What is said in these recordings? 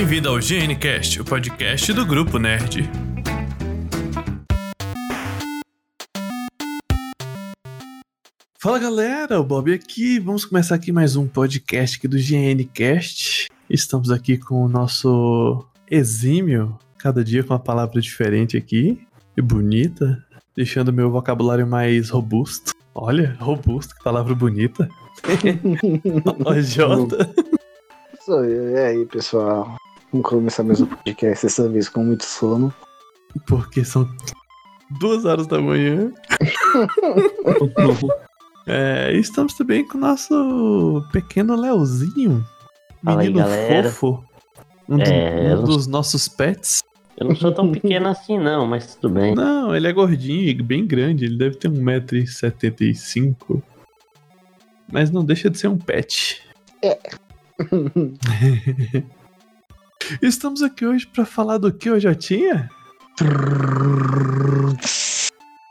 Bem-vindo ao GNCast, o podcast do Grupo Nerd. Fala galera, o Bob aqui. Vamos começar aqui mais um podcast aqui do GNCast. Estamos aqui com o nosso exímio, cada dia com uma palavra diferente aqui e bonita, deixando meu vocabulário mais robusto. Olha, robusto, que palavra bonita. Jota. Sou eu. E aí, pessoal? Vamos começar mais um podcast, dessa vez com muito sono. Porque são duas horas da manhã. É, estamos também com o nosso pequeno Leozinho. Aí, Menino galera. fofo. Um, do- É, um eu- dos nossos pets. Eu não sou tão pequeno assim, não, mas tudo bem. Não, ele é gordinho e bem grande. Ele deve ter 1,75m. Mas não deixa de ser um pet. Estamos aqui hoje pra falar do que eu já tinha?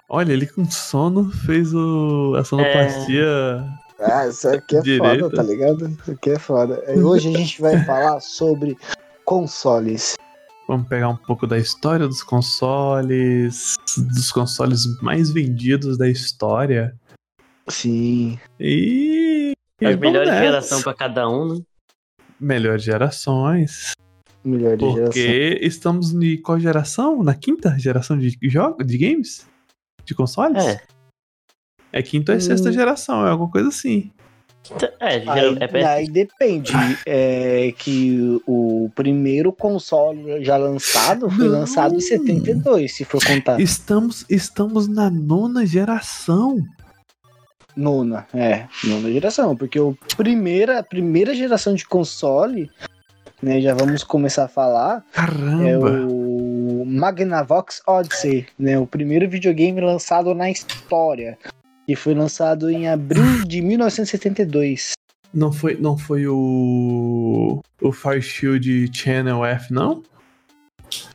Olha, ele com sono fez o, a sonoplastia. Ah, isso aqui é Direita. foda, tá ligado? Isso aqui é foda. Hoje a gente vai falar sobre consoles. Vamos pegar um pouco da história dos consoles, dos consoles mais vendidos da história. Sim. E. As melhores gerações pra cada um, né? Melhores gerações. Melhor de geração. Porque estamos em qual geração? Na quinta geração de jogos, de games? De consoles? É. É quinta ou sexta Hum. geração, é alguma coisa assim. É, Aí, é aí depende. É que o primeiro console já lançado foi Não. lançado em 72, se for contar. Estamos, estamos na nona geração. Nona, é, nona geração, porque o primeira, a primeira geração de console, né, já vamos começar a falar, é Caramba! o Magnavox Odyssey, né, o primeiro videogame lançado na história, que foi lançado em abril de 1972. Não foi, não foi o. O Fire Shield Channel F, não?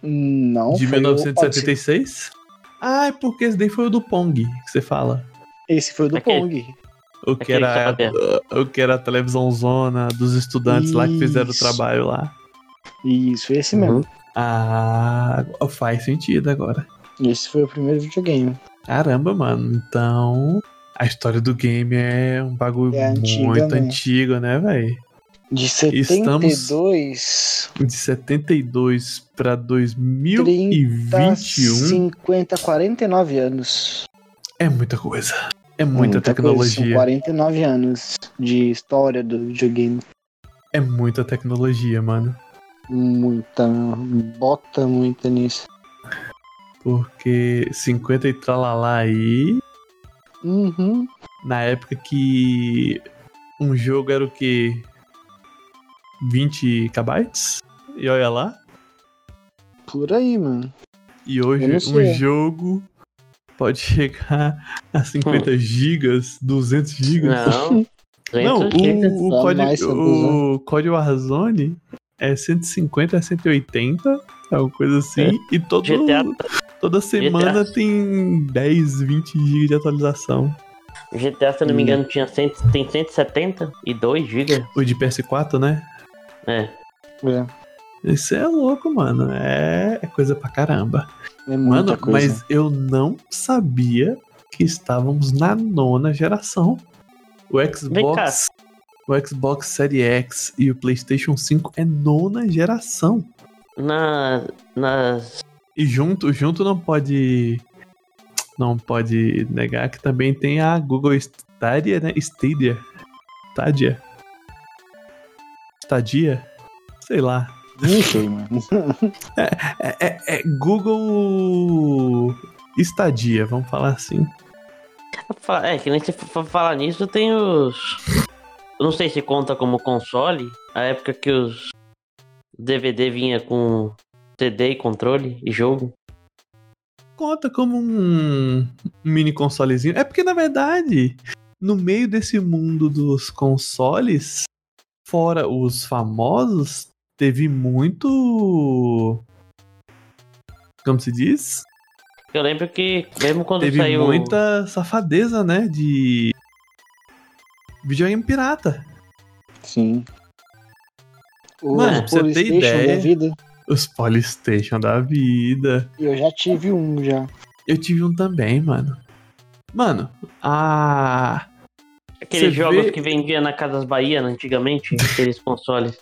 Não, de foi o Odyssey. 1976? Ah, é porque esse daí foi o do Pong que você fala. Esse foi o do Aquele- Pong. O que Aquele que era, tava o que era a televisão zona dos estudantes lá que fizeram o Isso. trabalho lá. Isso, foi esse mesmo. Uhum. Ah, faz sentido agora. Esse foi o primeiro videogame. Caramba, mano. Então, a história do game é um bagulho É antiga, muito né? antigo, né, velho? De Estamos- 72 De 72 pra 30, 2021 50, 49 anos. é muita coisa. É muita, Coisa, São tecnologia. 49 anos de história do videogame. É muita tecnologia, mano. Muita. Bota muita nisso. Porque 50 e tralalá aí, Uhum. na época que um jogo era o quê? 20 KB? E olha lá. Por aí, mano. E hoje um jogo pode chegar a 50 gigas, 200 gigas. Não. Não, 200 gigas. o, o, Só código, o código Warzone é 150 a 180, alguma coisa assim. E todo, GTA, toda semana tem 10, 20 gigas de atualização. GTA, se eu não me Hum. engano, tinha 100, tem 172 GB. O de PS4, né? É. É, Isso é louco, mano. É, é coisa pra caramba. é Mano, coisa. mas eu não sabia que estávamos na nona geração. O Xbox, o Xbox Series X e o PlayStation 5 é nona geração. Na, nas. E junto, junto não pode não pode negar que também tem a Google Stadia, né? Stadia. Stadia. Stadia? Sei lá. Não sei, mano. É, é- é Google Estadia, vamos falar assim. É, que nem se for falar nisso, tem os. Eu não sei se conta como console. A época que os DVD vinha com CD e controle e jogo. Conta como um mini consolezinho. É porque, na verdade, no meio desse mundo dos consoles, fora os famosos, teve muito. Como se diz? Eu lembro que, mesmo quando Teve saiu. muita safadeza, né? De videogame pirata. Sim. O Mano, pra você ter ideia- da vida. Os Polystation da vida. Eu já tive um já. Eu tive um também, mano. Mano, a. Aqueles jogos vê- que vendia na Casas Bahia antigamente, aqueles consoles.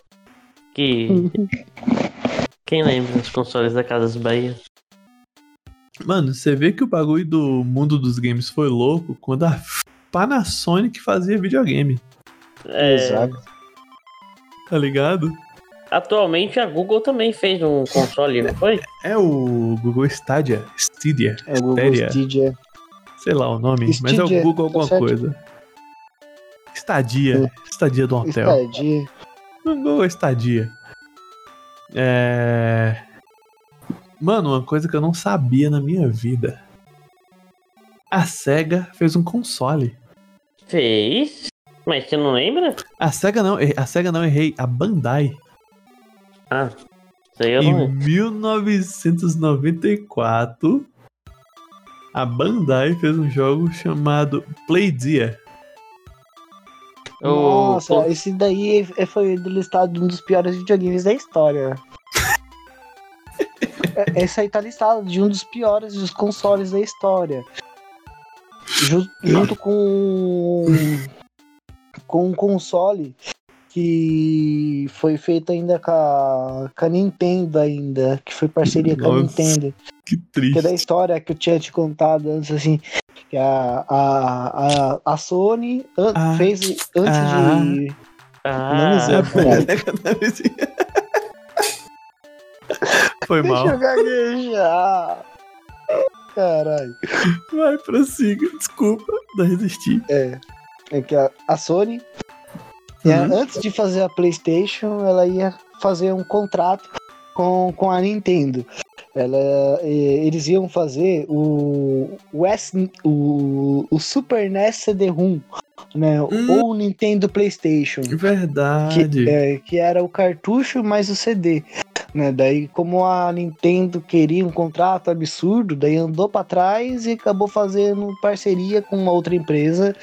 Que. Quem lembra dos consoles da Casas Bahia? Mano, você vê que o bagulho do mundo dos games foi louco quando a Panasonic fazia videogame, É, Exato. tá ligado? atualmente a Google também fez um console, não foi? É o Google Stadia, Stadia, É o Google Stadia, Stadia. sei lá o nome, mas é o Stadia, Google tá alguma certo. coisa. Estadia, estadia do hotel. Stadia. No Google Stadia. É. Mano, uma coisa que eu não sabia na minha vida. A SEGA fez um console. Fez. Mas você não lembra? A SEGA não, a SEGA não errei, a Bandai. Ah, isso aí eu Em não lembro. 1994, a Bandai fez um jogo chamado Playdia. Nossa, o- esse daí é- foi listado um dos piores videogames da história. É- Esse aí tá listado de um dos piores dos consoles da história. Ju- junto com com um console que foi feito ainda com a, com a Nintendo ainda, que foi parceria com a Nossa. Nintendo. Que Que é da triste. história que eu tinha te contado antes, assim, que a, a, a, a Sony an- Ah, fez antes ah. de. Ah, Não É, Foi Deixa mal. eu gaguejar. Caralho. Vai, prossiga. Desculpa, não resisti. É. É que a, a Sony, Uhum. antes de fazer a PlayStation, ela ia fazer um contrato com, com a Nintendo. Ela, eles iam fazer o, o, S, o, o Super NES CD-ROM, né? Hum. Ou o Nintendo PlayStation. Verdade. que, é, que era o cartucho mais o CD. Né? Daí, como a Nintendo queria um contrato absurdo, daí andou pra trás e acabou fazendo parceria com uma outra empresa.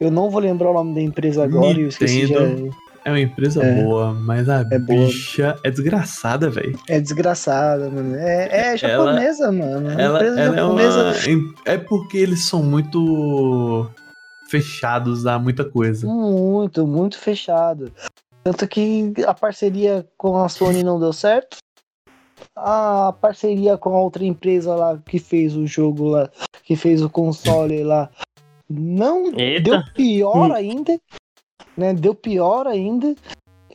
Eu não vou lembrar o nome da empresa agora, eu esqueci já. Nintendo. É uma empresa É. boa, mas a É boa. bicha é desgraçada, velho. É desgraçada, mano. É, é japonesa, mano. É Ela, empresa ela é japonesa. uma. É porque eles são muito fechados a muita coisa. Muito, muito fechado. Tanto que a parceria com a Sony não deu certo. A parceria com a outra empresa lá que fez o jogo lá, que fez o console lá, não Eita. deu Hum. pior ainda. Né? Deu pior ainda.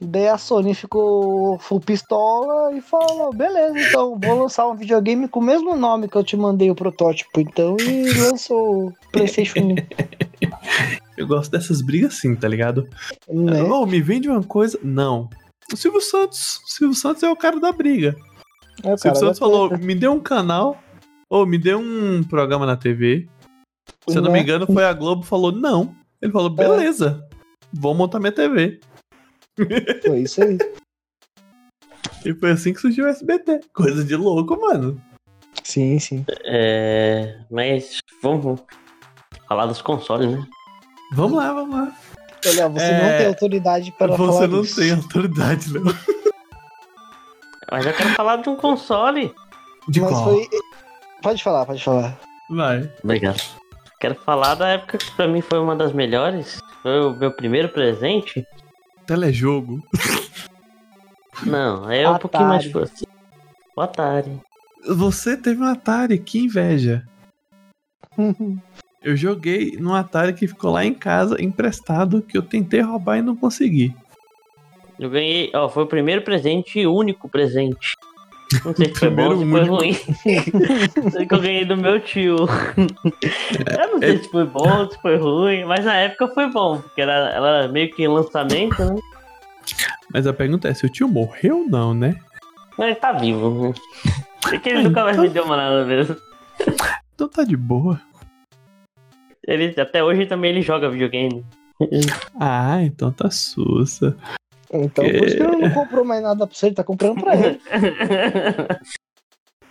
Daí a Sony ficou full pistola e falou: beleza, então vou lançar um videogame com o mesmo nome que eu te mandei o protótipo, então, e lançou o PlayStation 1. Eu gosto dessas brigas assim, tá ligado? né? Ô, me vende uma coisa. Não. O Silvio Santos. O Silvio Santos é o cara da briga. Aí o Silvio cara Santos falou: me dê um canal. Ou me dê um programa na TV. Se eu não Né? me engano, foi a Globo falou: não. Ele falou: É. beleza. Vou montar minha TV. Foi isso aí. E foi assim que surgiu o SBT. Coisa de louco, mano. Sim, sim. É, mas vamos falar dos consoles, né? Vamos lá, vamos lá. Olha, você É, não tem autoridade para Você falar não disso. tem autoridade, Léo. Mas eu quero falar de um console. De Mas qual? foi. Pode falar, pode falar. Vai. Obrigado. Quero falar da época que pra mim foi uma das melhores. Foi o meu primeiro presente. Telejogo. Não, é um pouquinho mais fácil. O Atari. Você teve um Atari, que inveja. Eu joguei num Atari que ficou lá em casa, emprestado, que eu tentei roubar e não consegui. Eu ganhei, ó, foi o primeiro presente e único presente. Não sei se foi bom ou foi ruim. sei que eu ganhei do meu tio. Eu não sei se foi bom ou se foi ruim, mas na época foi bom, porque era, ela era meio que lançamento, né? Mas a pergunta é se o tio morreu ou não, né? Mas ele tá vivo. né? É que ele nunca mais me deu uma nada mesmo. Então tá de boa. Ele, até hoje também ele joga videogame. Ah, então tá sussa. Então, por isso que ele não comprou mais nada pra você, ele tá comprando pra ele.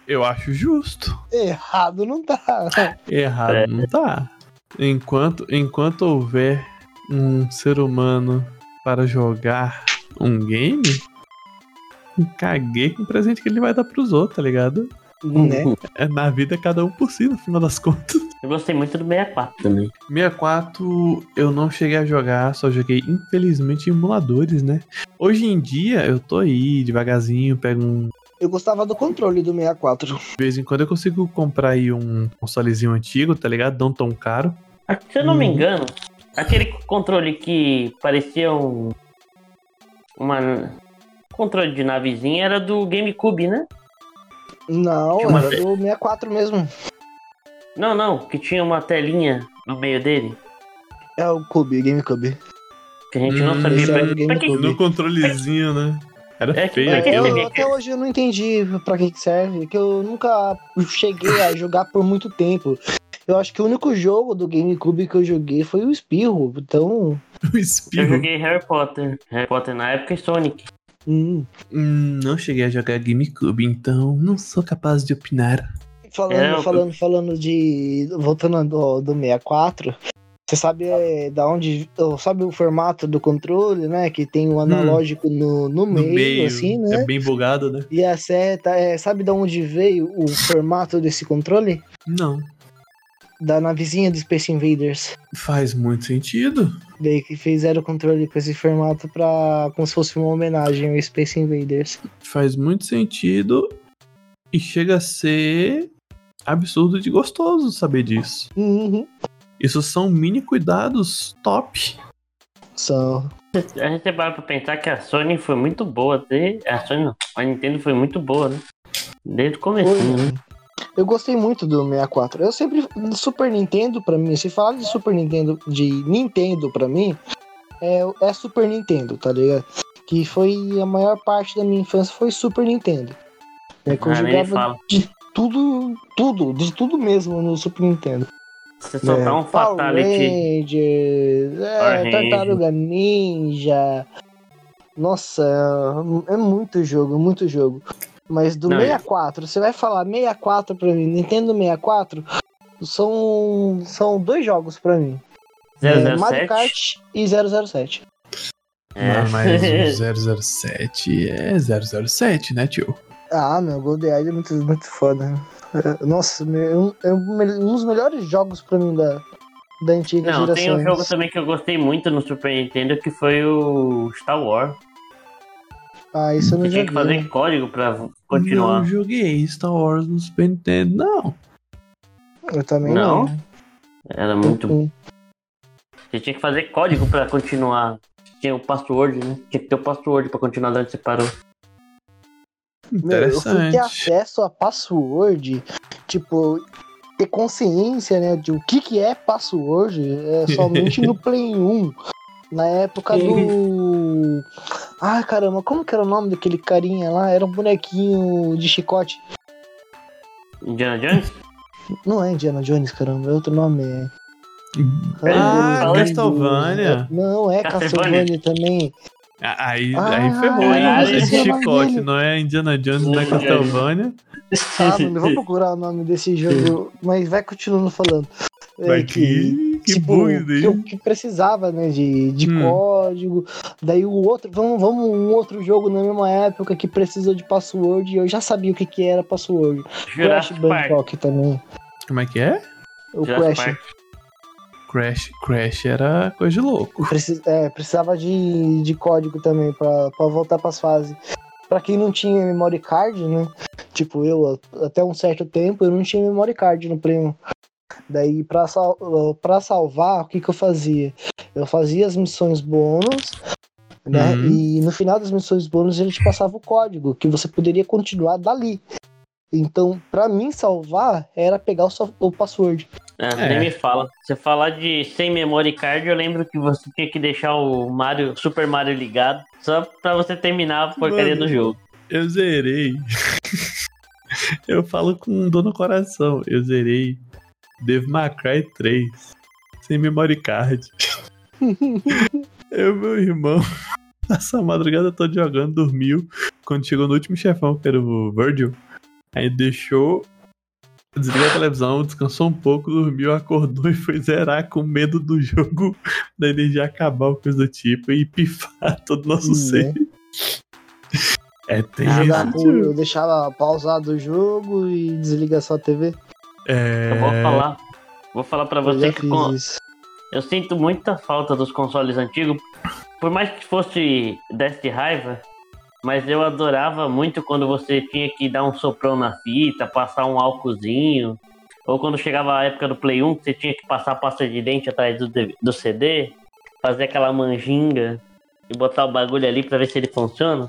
Eu acho justo. Errado não tá. Errado É. não tá. Enquanto, enquanto houver um ser humano para jogar um game, Caguei com o presente que ele vai dar pros outros, tá ligado? Né? É, na vida é cada um por si, no final das contas. Eu gostei muito do 64 também. 64 eu não cheguei a jogar, só joguei infelizmente em emuladores, né? Hoje em dia eu tô aí devagarzinho, pego um. Eu gostava do controle do 64. De vez em quando eu consigo comprar aí um consolezinho antigo, tá ligado? Não tão caro. Ah, Se eu não me Uhum. engano, aquele controle que parecia um. Uma. Controle de navezinha era do GameCube, né? Não, era do 64 mesmo. Não, não, que tinha uma telinha no meio dele. É o Cube, GameCube. Que a gente não Hum, sabia esse pra, que. GameCube. No controlezinho, né? Era É feio é que Eu, até hoje eu não entendi pra que serve, que eu nunca cheguei a jogar por muito tempo. Eu acho que o único jogo do GameCube que eu joguei foi o Espirro, então. O Eu espirro. joguei Harry Potter. Harry Potter na época e Sonic. Hum. Hum, não cheguei a jogar GameCube, então não sou capaz de opinar. Falando, É, eu- falando, falando de. Voltando do, do 64. Você sabe é, da onde. Sabe o formato do controle, né? Que tem o analógico no, no, Hum. No meio, meio, assim, né? é bem bugado, né? E a seta, é, sabe da onde veio o formato desse controle? Não, Da navezinha do Space Invaders. faz muito sentido. Daí que fizeram o controle com esse formato pra. como se fosse uma homenagem ao Space Invaders. Faz muito sentido e chega a ser absurdo de gostoso saber disso. Uhum. Isso são mini cuidados top. São. A gente para pra pensar que a Sony foi muito boa. A Sony não, a Nintendo foi muito boa, né? Desde o começo, né? Eu gostei muito do 64. Eu sempre. Super Nintendo, pra mim, se falar de Super Nintendo, de Nintendo pra mim, é, é Super Nintendo, tá ligado? Que foi a maior parte da minha infância foi Super Nintendo. É que eu Ah, jogava tudo, tudo, de tudo mesmo no Super Nintendo. Você soltar É, um Power Fatality. Rangers, é, Tartaruga Ninja. Nossa, é muito jogo, muito jogo. Mas do Não, 64, você vai falar 64 pra mim, Nintendo 64, são, são dois jogos pra mim. É, Mario 007. Kart e 007. É. Não, mas o 007 é 007, né, tio? Ah, meu, GoldenEye é muito, muito foda. É, Nossa, meu, é um, é um dos melhores jogos pra mim da, da antiga Não, tem geração. um jogo também que eu gostei muito no Super Nintendo que foi o Star Wars. Ah, isso eu não Você tinha que joguei. fazer código pra continuar. Não joguei Star Wars no Super Nintendo, não. Eu também Não? não. Era muito. Hum. Você tinha que fazer código pra continuar. Tinha o password, né? Tinha que ter o password pra continuar de onde você parou. Meu, eu fui ter acesso a password, tipo, ter consciência, né, de o que que é password, é somente no Play 1. Na época do. Ai caramba, como que era o nome daquele carinha lá? Era um bonequinho de chicote. Indiana Jones? Não é Indiana Jones, caramba, é outro nome. É... Ah. Castlevania. Não, é. Castlevania também. Aí, Ah, aí ferrou, hein? é chicote não é Indiana Jones, não é Castlevania. Ah, mano, eu vou procurar o nome desse jogo, mas vai continuando falando. É Mas que, que tipo, bug que, eu- que precisava, né, de, de Hum. código. Daí o outro, vamos, vamos um outro jogo na mesma época que precisou de password e eu já sabia o que, que era password. Crash Jurassic Park. Bandicoot também. Como é que é? O Jurassic Crash. Park. Crash, Crash era coisa de louco. Precis- é, precisava de, de código também pra voltar pras fases. Pra quem não tinha memory card, né? Tipo, eu, até um certo tempo, eu não tinha memory card no Play 1. Daí, pra, sal, pra salvar, o que que eu fazia? Eu fazia as missões bônus, né? Uhum. E no final das missões bônus, ele te passava o código, que você poderia continuar dali. Então, pra mim salvar, era pegar o, so- o password. É, É. Nem me fala. Você falar de sem memory card, eu lembro que você tinha que deixar o Mario, Super Mario ligado só pra você terminar a porcaria Mano. do jogo. Eu zerei. eu falo com dor no coração. Eu zerei Devil May Cry 3 sem memory card. eu meu irmão essa madrugada toda jogando, dormiu. Quando chegou no último chefão, que era o Virgil, aí deixou, desligou a televisão, descansou um pouco, dormiu, acordou e foi zerar com medo do jogo, da energia acabar ou coisa do tipo e pifar todo o nosso Né? save. É Jogar tenso. eu deixava pausado o jogo e desligar só a TV. É... Eu vou falar. Vou falar pra você que com- eu sinto muita falta dos consoles antigos. Por mais que fosse desse de raiva, mas eu adorava muito quando você tinha que dar um soprão na fita, passar um álcoolzinho. Ou quando chegava a época do Play 1, que você tinha que passar pasta de dente atrás do, do CD, fazer aquela manjinga e botar o bagulho ali pra ver se ele funciona.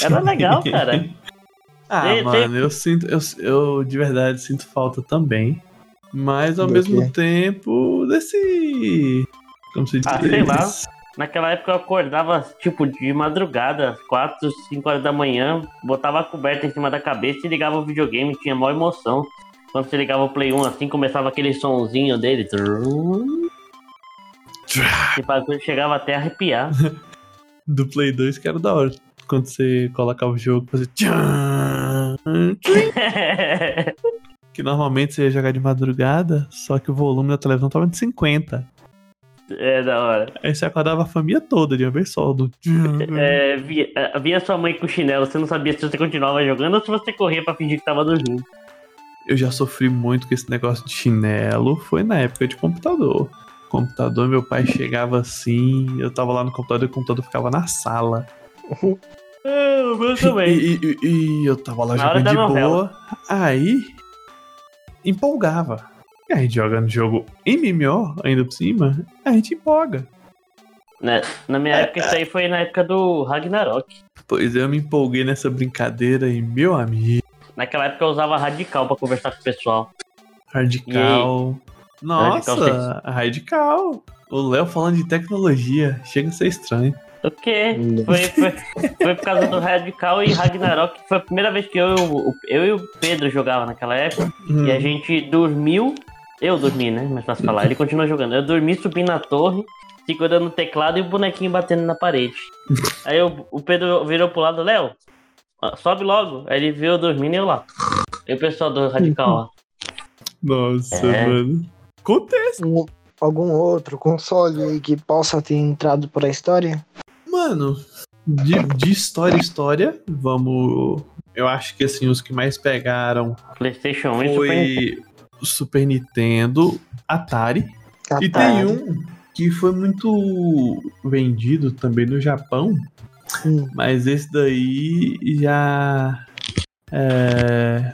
Era legal, cara. Ah, Tem- mano, eu sinto. Eu, eu de verdade sinto falta também. Mas ao Do mesmo quê? tempo desse. Como se diz? Ah, sei lá. Naquela época eu acordava, tipo, de madrugada, às 4, 5 horas da manhã, botava a coberta em cima da cabeça e ligava o videogame, tinha maior emoção. Quando você ligava o Play 1 assim, começava aquele sonzinho dele. E bagulho chegava até a arrepiar. Do Play 2 que era da hora. Quando você colocava o jogo, fazia. Que normalmente você ia jogar de madrugada, só que o volume da televisão tava de 50. É da hora. Aí você acordava a família toda de uma vez só. Do... É, via, é, via sua mãe com chinelo, você não sabia se você continuava jogando ou se você corria pra fingir que tava dormindo. Eu já sofri muito com esse negócio de chinelo. Foi na época de computador. Computador, meu pai chegava assim, eu tava lá no computador e o computador ficava na sala. É, o meu também. E, e- e- eu tava lá Na jogando de novela. boa. Aí empolgava. E a gente jogando jogo MMO ainda por cima, a gente empolga. Né, Na minha época, isso aí foi na época do Ragnarok. Pois eu me empolguei nessa brincadeira e meu amigo, Naquela época eu usava radical pra conversar com o pessoal. radical. Nossa, Radical radical. O Léo falando de tecnologia, chega a ser estranho. O quê? Foi, foi, foi por causa do Radical e Ragnarok. Foi a primeira vez que eu, e o- eu e o Pedro jogava naquela época. Hum. E a gente dormiu. Eu dormi, né? Mais fácil falar. Ele continua jogando. Eu dormi subindo na torre, segurando o teclado e o bonequinho batendo na parede. Aí eu- o Pedro virou pro lado, Léo, sobe logo. Aí ele viu eu dormindo e eu lá. E o pessoal do Radical lá. Nossa, É. mano. Acontece. Um- algum outro console aí que possa ter entrado pra história? Mano, de, de história em história, vamos. Eu acho que assim, os que mais pegaram PlayStation 1 e Super foi Super Nintendo, Atari. E tem Atari. um que foi muito vendido também no Japão, Hum, mas esse daí já. É.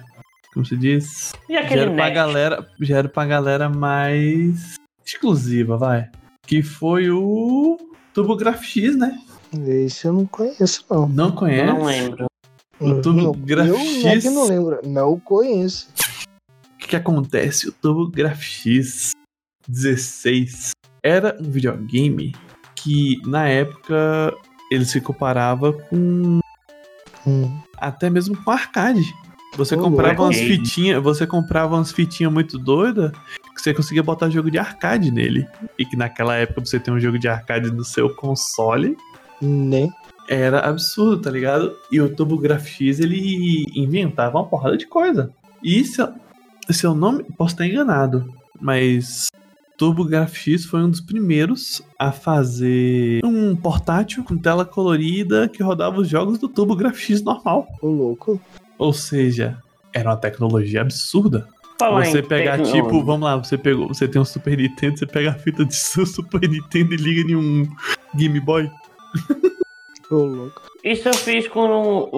Como se diz? E Já aquele era pra galera, já era pra galera mais exclusiva, vai. Que foi o TurboGrafx, né? Esse eu não conheço, não. Não conhece? não lembro. O TurboGrafx. Eu não é que não lembro. Não conheço. O que, acontece? O TurboGrafx 16 era um videogame que na época ele se comparava com Hum. até mesmo com arcade. Você Ô, comprava umas fitinhas, você comprava umas fitinhas muito doidas que você conseguia botar jogo de arcade nele. E que naquela época você ter um jogo de arcade no seu console Nem. era absurdo, tá ligado? E o TurboGrafx ele inventava uma porrada de coisa. E eu, se eu não me- posso estar enganado, mas TurboGrafx foi um dos primeiros a fazer um portátil com tela colorida que rodava os jogos do TurboGrafx normal. O louco. Ou seja, era uma tecnologia absurda. Falar você pegar, tipo, vamos lá, você pegou, você tem um Super Nintendo, você pega a fita de seu Super Nintendo e liga em um Game Boy. Isso eu fiz com o,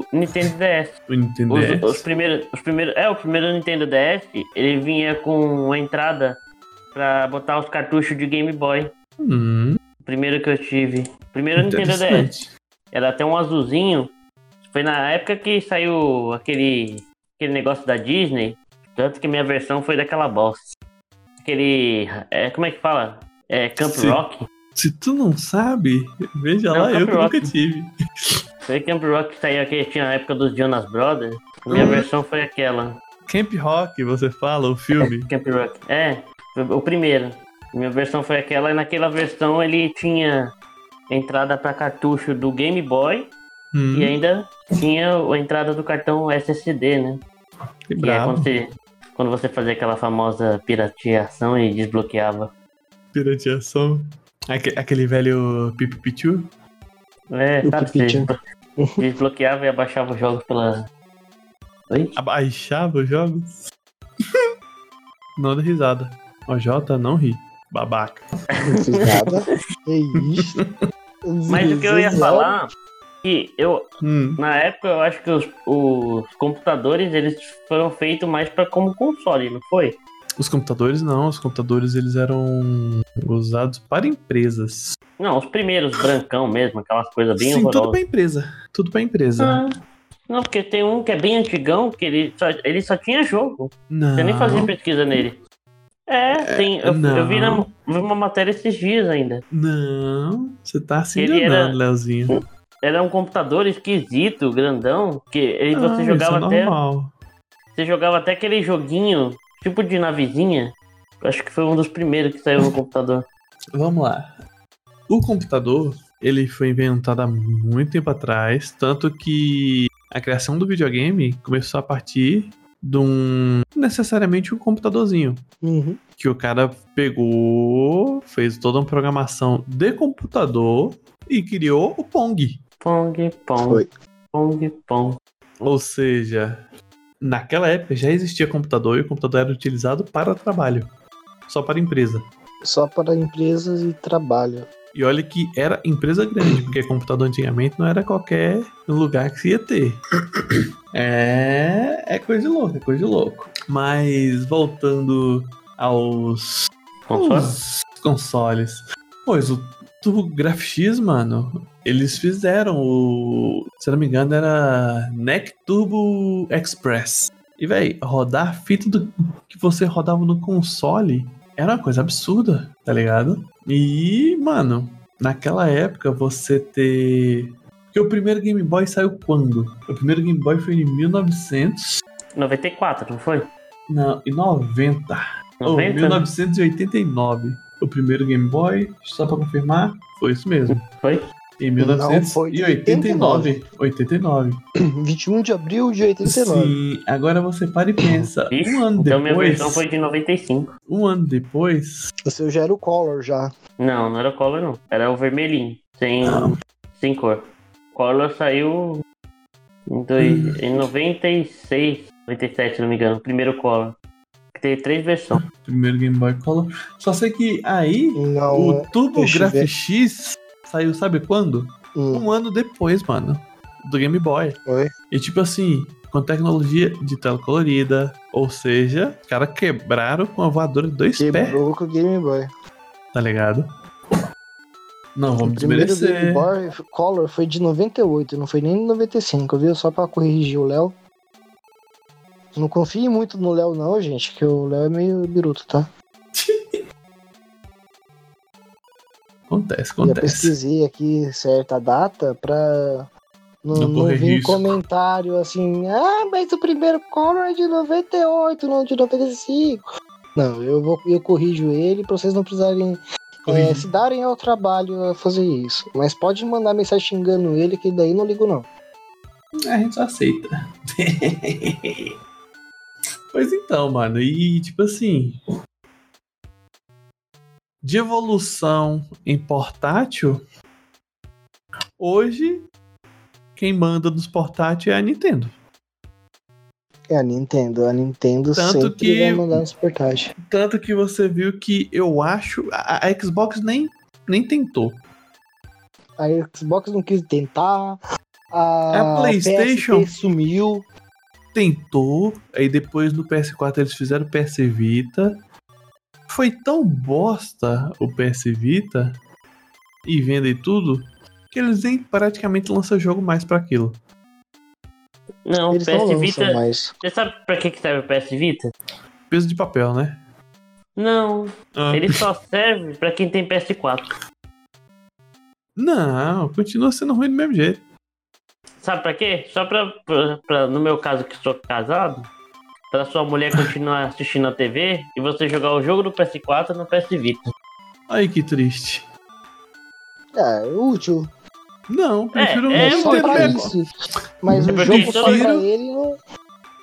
o Nintendo DS. O Nintendo Os, DS. os primeiros, os primeiros, é, o primeiro Nintendo DS, ele vinha com uma entrada pra botar os cartuchos de Game Boy. Hum, O primeiro que eu tive. O primeiro Nintendo DS. Era até um azulzinho. Foi na época que saiu aquele, aquele negócio da Disney. Tanto que minha versão foi daquela bosta. Aquele. É, como é que fala? É Camp Sim. Rock? Se tu não sabe, veja É lá, eu Camp Rock. nunca tive. Foi Camp Rock que saiu aqui, tinha a época dos Jonas Brothers. Minha Uhum. versão foi aquela. Camp Rock, você fala, o filme. Camp Rock. É, o primeiro. Minha versão foi aquela, e naquela versão ele tinha entrada pra cartucho do Game Boy Hum, e ainda tinha a entrada do cartão SSD, né? que Que é quando você, quando você fazia aquela famosa pirateação e desbloqueava. Pirateação. Aque- Aquele velho Pipo Pichu. É, O sabe? Pipichu. Você, Desbloqueava e abaixava os jogos pela. Oi? Abaixava os jogos? não dá risada. O J não ri. Babaca. É isso. Mas o que eu ia falar, que eu, Hum. na época, eu acho que os, os computadores, eles foram feitos mais pra como console, não foi? Os computadores não, os computadores eles eram usados para empresas. Não, os primeiros brancão mesmo, aquelas coisas bem Sim, tudo para empresa. Tudo para empresa. Ah, não, porque tem um que é bem antigão, que ele só, ele só tinha jogo. Não. Você nem fazia pesquisa nele. É, tem. Eu, eu vi, na, vi uma matéria esses dias ainda. Não, você tá se Ele enganando, Leozinho. Era um computador esquisito, grandão, que ele, Ah, você isso jogava é até. normal. Você jogava até aquele joguinho, tipo de navezinha. Eu acho que foi um dos primeiros que saiu no computador. Vamos lá. O computador, ele foi inventado há muito tempo atrás, tanto que a criação do videogame começou a partir de um necessariamente um computadorzinho, Uhum. que o cara pegou, fez toda uma programação de computador e criou o Pong. Pong, pong, Foi. pong, pong. Ou seja, naquela época já existia computador e o computador era utilizado para trabalho, só para empresa. Só para empresas e trabalho. E olha que era empresa grande, porque computador antigamente não era qualquer lugar que se ia ter. É, é coisa de louco, é coisa de louco. Mas voltando aos Console? os consoles. Pois o TurboGrafx, mano, eles fizeram o, se não me engano, era NEC Turbo Express. E véi, rodar fita do que você rodava no console era uma coisa absurda, tá ligado? E, mano, naquela época você ter porque o primeiro Game Boy saiu quando? O primeiro Game Boy foi em 1900, 94, não foi? não, em 90. Oh, 90? 1989. O primeiro Game Boy, só pra confirmar, foi isso mesmo. Foi? Em Não, foi 1989. 89. 21 de abril de 89. Sim, agora você para e pensa. Um ano então minha depois. versão foi de 95. Um ano depois. O seu já era o Color já. Não, não era color não. Era o vermelhinho, sem, sem cor. Color saiu em, dois, em 96, 97, se não me engano. O primeiro color. Teve três versões. Primeiro Game Boy Color. Só sei que aí. Não. o Turbo deixa eu ver. X saiu, sabe quando? Hum, Um ano depois, mano. Do Game Boy. Oi? E tipo assim, com tecnologia de tela colorida. Ou seja, os caras quebraram com a voadora de dois pés, Quebrou com o Game Boy. tá ligado? Não, vamos o primeiro Game desmerecer. Boy Color foi de 98, não foi nem de 95, viu? Só pra corrigir o Léo. Não confie muito no Léo, não, gente, que o Léo é meio biruto, tá? Acontece, acontece. pesquisei aqui certa data pra não, Não não vir comentário assim, ah, mas o primeiro Color é de 98, não de 95. Não, eu vou eu corrijo ele pra vocês não precisarem é, se darem ao trabalho a fazer isso. Mas pode mandar mensagem xingando ele, que daí não ligo não. A gente só aceita. pois então, mano. E tipo assim. De evolução em portátil. Hoje. Quem manda nos portáteis é a Nintendo. É a Nintendo, a Nintendo Tanto sempre que- vai mandar nos portáteis. Tanto que você viu que eu acho. A, a Xbox nem, nem tentou. A Xbox não quis tentar. A, A PlayStation? PSP sumiu. Tentou. Aí depois no PS4 eles fizeram o PS Vita. Foi tão bosta o PS Vita. E venda e tudo. Que eles nem praticamente lançam jogo mais pra aquilo. Não, o Eles não PS lançam Vita. mais. Você sabe pra que, que serve o PS Vita? Peso de papel, né? Não, Ah. ele só serve pra quem tem PS4. Não, continua sendo ruim do mesmo jeito. Sabe pra quê? Só pra, pra, pra- no meu caso que sou casado, pra sua mulher continuar assistindo a TV e você jogar o jogo do PS4 no PS Vita. Aí que triste. É, útil. Não, prefiro é, não só ter pra isso. Mas É o jogo só todo- pra ele não.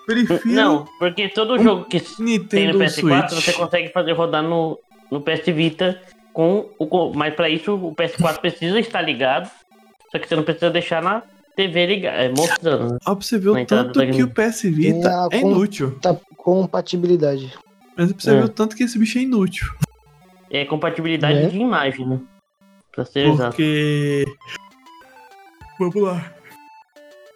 Prefiro Não, porque todo jogo que tem Nintendo no PS4 Switch. você consegue fazer rodar no, no PS Vita com o. com- Mas pra isso o PS4 precisa estar ligado. Só que você não precisa deixar na, TV ligada, é, mostrando. Ó, pra você ver o tanto que o PS Vita a é inútil. Tá compatibilidade. Mas você É. ver o tanto que esse bicho é inútil. É compatibilidade Né? de imagem, né? Pra ser exato. Porque. Vamos lá.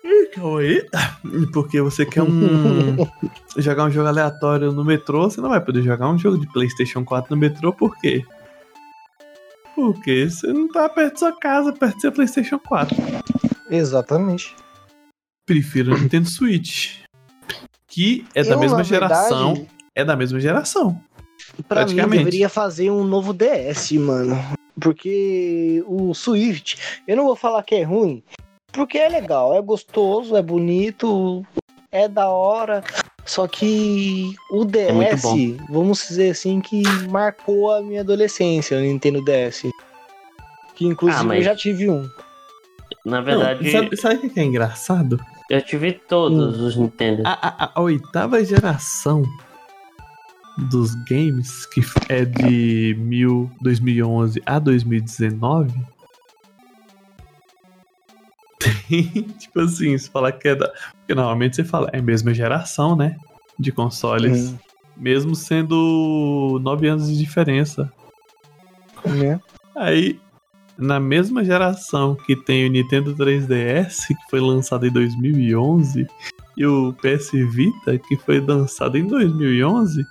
Ih, Calma aí. Porque você quer um. jogar um jogo aleatório no metrô, você não vai poder jogar um jogo de PlayStation 4 no metrô, por quê? Porque você não tá perto da sua casa, perto do seu PlayStation 4. Exatamente. Prefiro o Nintendo Switch. Que é da Eu, mesma geração. verdade, É da mesma geração. Pra mim, praticamente. deveria fazer um novo DS, mano. Porque o Swift, eu não vou falar que é ruim, porque é legal, é gostoso, é bonito, é da hora. Só que o É DS, vamos dizer assim, que marcou a minha adolescência, o Nintendo DS. Que inclusive Ah, mas- eu já tive um. Na Não, verdade, sabe, sabe o que é engraçado? eu tive todos os Nintendo. A, a- a oitava geração dos games, que é de mil, 2011 a 2019, tem, tipo assim, se falar que é da. Porque normalmente você fala, é a mesma geração, né? De consoles. Hum, Mesmo sendo nove anos de diferença. né? Aí, na mesma geração que tem o Nintendo 3DS, que foi lançado em 2011, e o PS Vita, que foi lançado em 2011,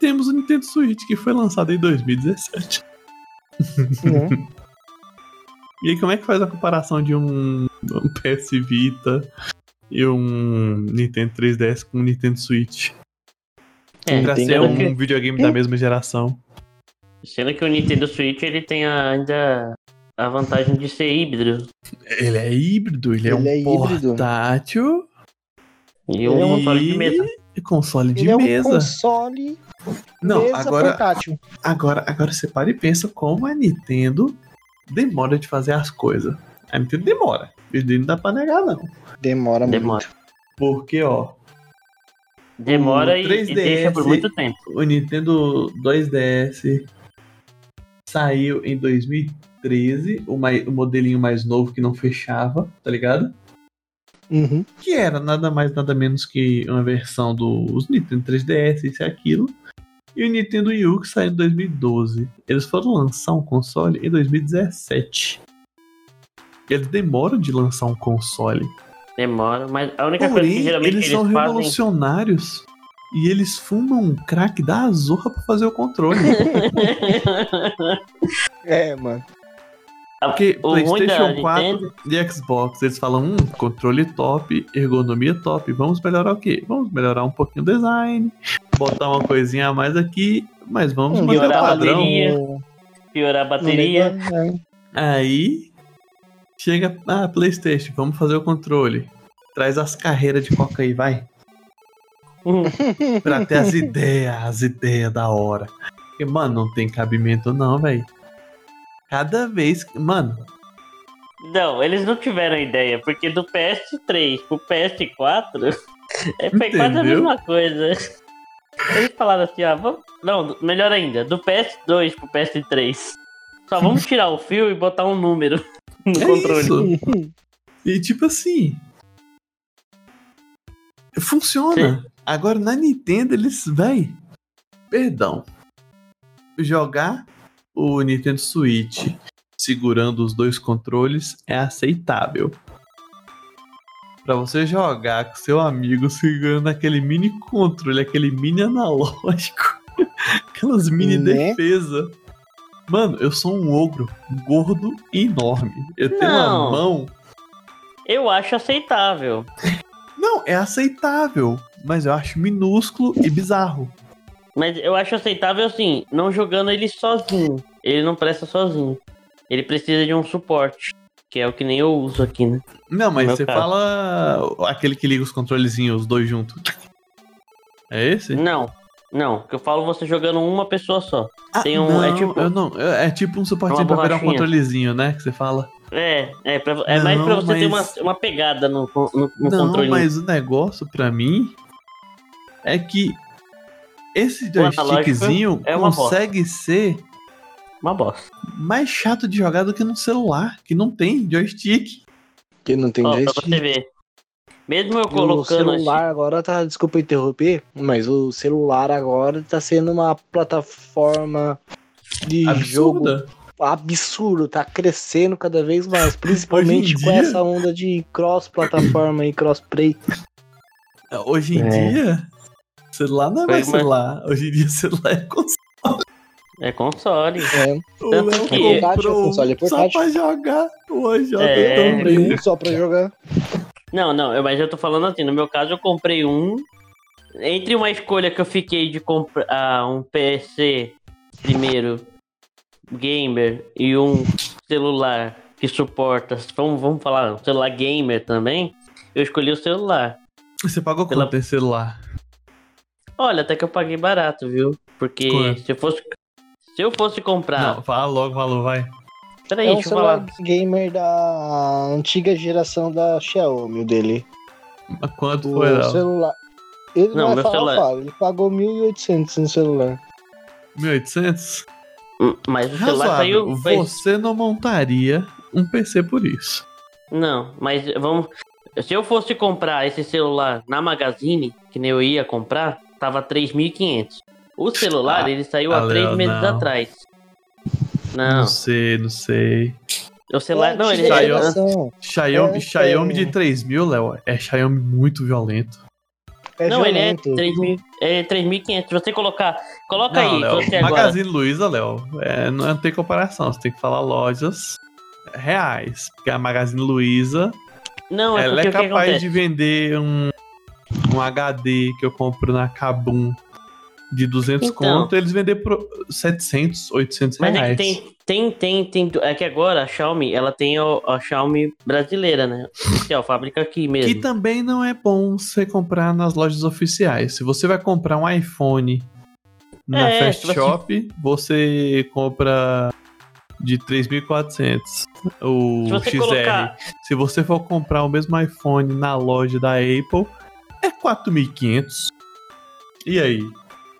temos o Nintendo Switch, que foi lançado em 2017. né? E aí, como é que faz a comparação de um, um PS Vita e um Nintendo 3DS com um Nintendo Switch? É, pra ser um videogame da mesma geração. Sendo que o Nintendo Switch ele tem ainda a vantagem de ser híbrido. Ele é híbrido, ele, é Ele um é portátil E um console de mesa. e console de Ele é um mesa. console Não, mesa agora, portátil. agora, agora você para e pensa como a Nintendo demora de fazer as coisas. A Nintendo demora. Isso não dá pra negar, não. Demora, Demora. muito. Porque, ó, Demora O e, e 3DS deixa por muito tempo. o Nintendo 2DS saiu em 2013, o, mai- o modelinho mais novo que não fechava, tá ligado? Uhum. Que era nada mais, nada menos que uma versão dos Nintendo 3DS, isso e aquilo. E o Nintendo Wii U que saiu em 2012. Eles foram lançar um console em 2017. Eles demoram de lançar um console. Demora, mas a única coisa que Porém, geralmente eles eles, são fazem. revolucionários. E eles fumam um crack da zorra pra fazer o controle. É, mano. Porque o PlayStation 4 Nintendo, e Xbox, eles falam, hum, controle top, ergonomia top, vamos melhorar o quê? Vamos melhorar um pouquinho o design, botar uma coisinha a mais aqui, mas vamos manter o piorar a padrão. bateria. Piorar a bateria. É. Aí chega a PlayStation, vamos fazer o controle. Traz as carreiras de coca aí, vai. Pra ter as ideias, as ideias da hora. Porque, mano, não tem cabimento não, velho. Cada vez. que- Mano, Não, eles não tiveram ideia, porque do PS3 pro PS4 é, foi quase a mesma coisa. Eles falaram assim, ah, vamos... não, melhor ainda, do PS2 pro PS3. Só vamos tirar o fio e botar um número no é controle. isso. E tipo assim. Funciona. Agora na Nintendo eles. Véi. Perdão. Jogar o Nintendo Switch segurando os dois controles é aceitável. Pra você jogar com seu amigo segurando aquele mini controle, aquele mini analógico, aquelas mini Né? defesa. Mano, eu sou um ogro gordo e enorme. Eu tenho uma Não. mão Eu acho aceitável. Não, é aceitável, mas eu acho minúsculo e bizarro. Mas eu acho aceitável assim, não jogando ele sozinho. Ele não presta sozinho. Ele precisa de um suporte. Que é o que nem eu uso aqui, né? Não, mas você caso. fala aquele que liga os controlezinhos, os dois juntos. É esse? Não, não. Que eu falo você jogando uma pessoa só. Ah, tem um- não, é tipo- eu não, é tipo um Uma pra virar um controlezinho, né? Que você fala. É, é, pra- é mais pra Não, você ter uma, mas- uma pegada no, no, no não, controle. mas o negócio pra mim é que esse joystickzinho é uma consegue ser Uma bosta. mais chato de jogar do que no celular, que não tem joystick. Que não tem Ó, pra jeito. você ver. Mesmo eu E O colocando assim, celular agora tá, desculpa interromper, mas o celular agora tá sendo uma plataforma de jogo Absurda. absurdo, tá crescendo cada vez mais, principalmente com dia- essa onda de cross-plataforma e cross-play. Hoje em É. dia, celular não é Foi mais uma- celular. Hoje em dia, celular é console. é console. É, O Tanto Léo que- comprou console é um só portátil. pra jogar. O OJ É. também. só pra jogar. Não, não, eu- mas eu tô falando assim, no meu caso eu comprei um. Entre uma escolha que eu fiquei de comprar um PC primeiro, gamer, e um celular que suporta, vamos, vamos falar, um celular gamer também, eu escolhi o celular. Você pagou Pela- quanto esse celular? Olha, até que eu paguei barato, viu? Porque Quanto? se eu fosse. Se eu fosse comprar. Não, fala logo, falou, vai. Peraí, É um deixa eu celular falar. gamer da antiga geração da Xiaomi, o dele. Mas Quanto O foi, Léo? celular. Ele Não, não, vai meu falar, celular-. Ele pagou 1.800 no celular. 1.800? Hum, Mas o celular Razoável. saiu. foi- Você não montaria um PC por isso. Não, mas vamos. Se eu fosse comprar esse celular na Magazine, que nem eu ia comprar, tava 3.500. O celular, Ah, ele saiu há ah, três meses não. atrás. Não Não, sei, não sei. o celular. É não, ele. Xiaomi-. Xiaomi, É, Xiaomi é. de 3 mil, Léo, é Xiaomi muito violento. É não, ele é violento. 3.000 é 3.500. Se você colocar. Coloca Não, aí, Léo, você agora. Magazine Luiza, Léo, é, não tem comparação. Você tem que falar lojas reais. Porque a Magazine Luiza, Não, é ela porque é o que capaz de vender um, um HD que eu compro na Kabum de 200 Então. conto, eles vendem por 700, 800 Mas é reais. que tem, tem, tem, tem. É que agora a Xiaomi, ela tem a, a Xiaomi brasileira, né? Oficial, fábrica aqui mesmo. Que também não é bom você comprar nas lojas oficiais. Se você vai comprar um iPhone na É, Fast se você- Shop, você compra de 3.400 o Se XR. colocar. Se você for comprar o mesmo iPhone na loja da Apple, é 4.500. E aí?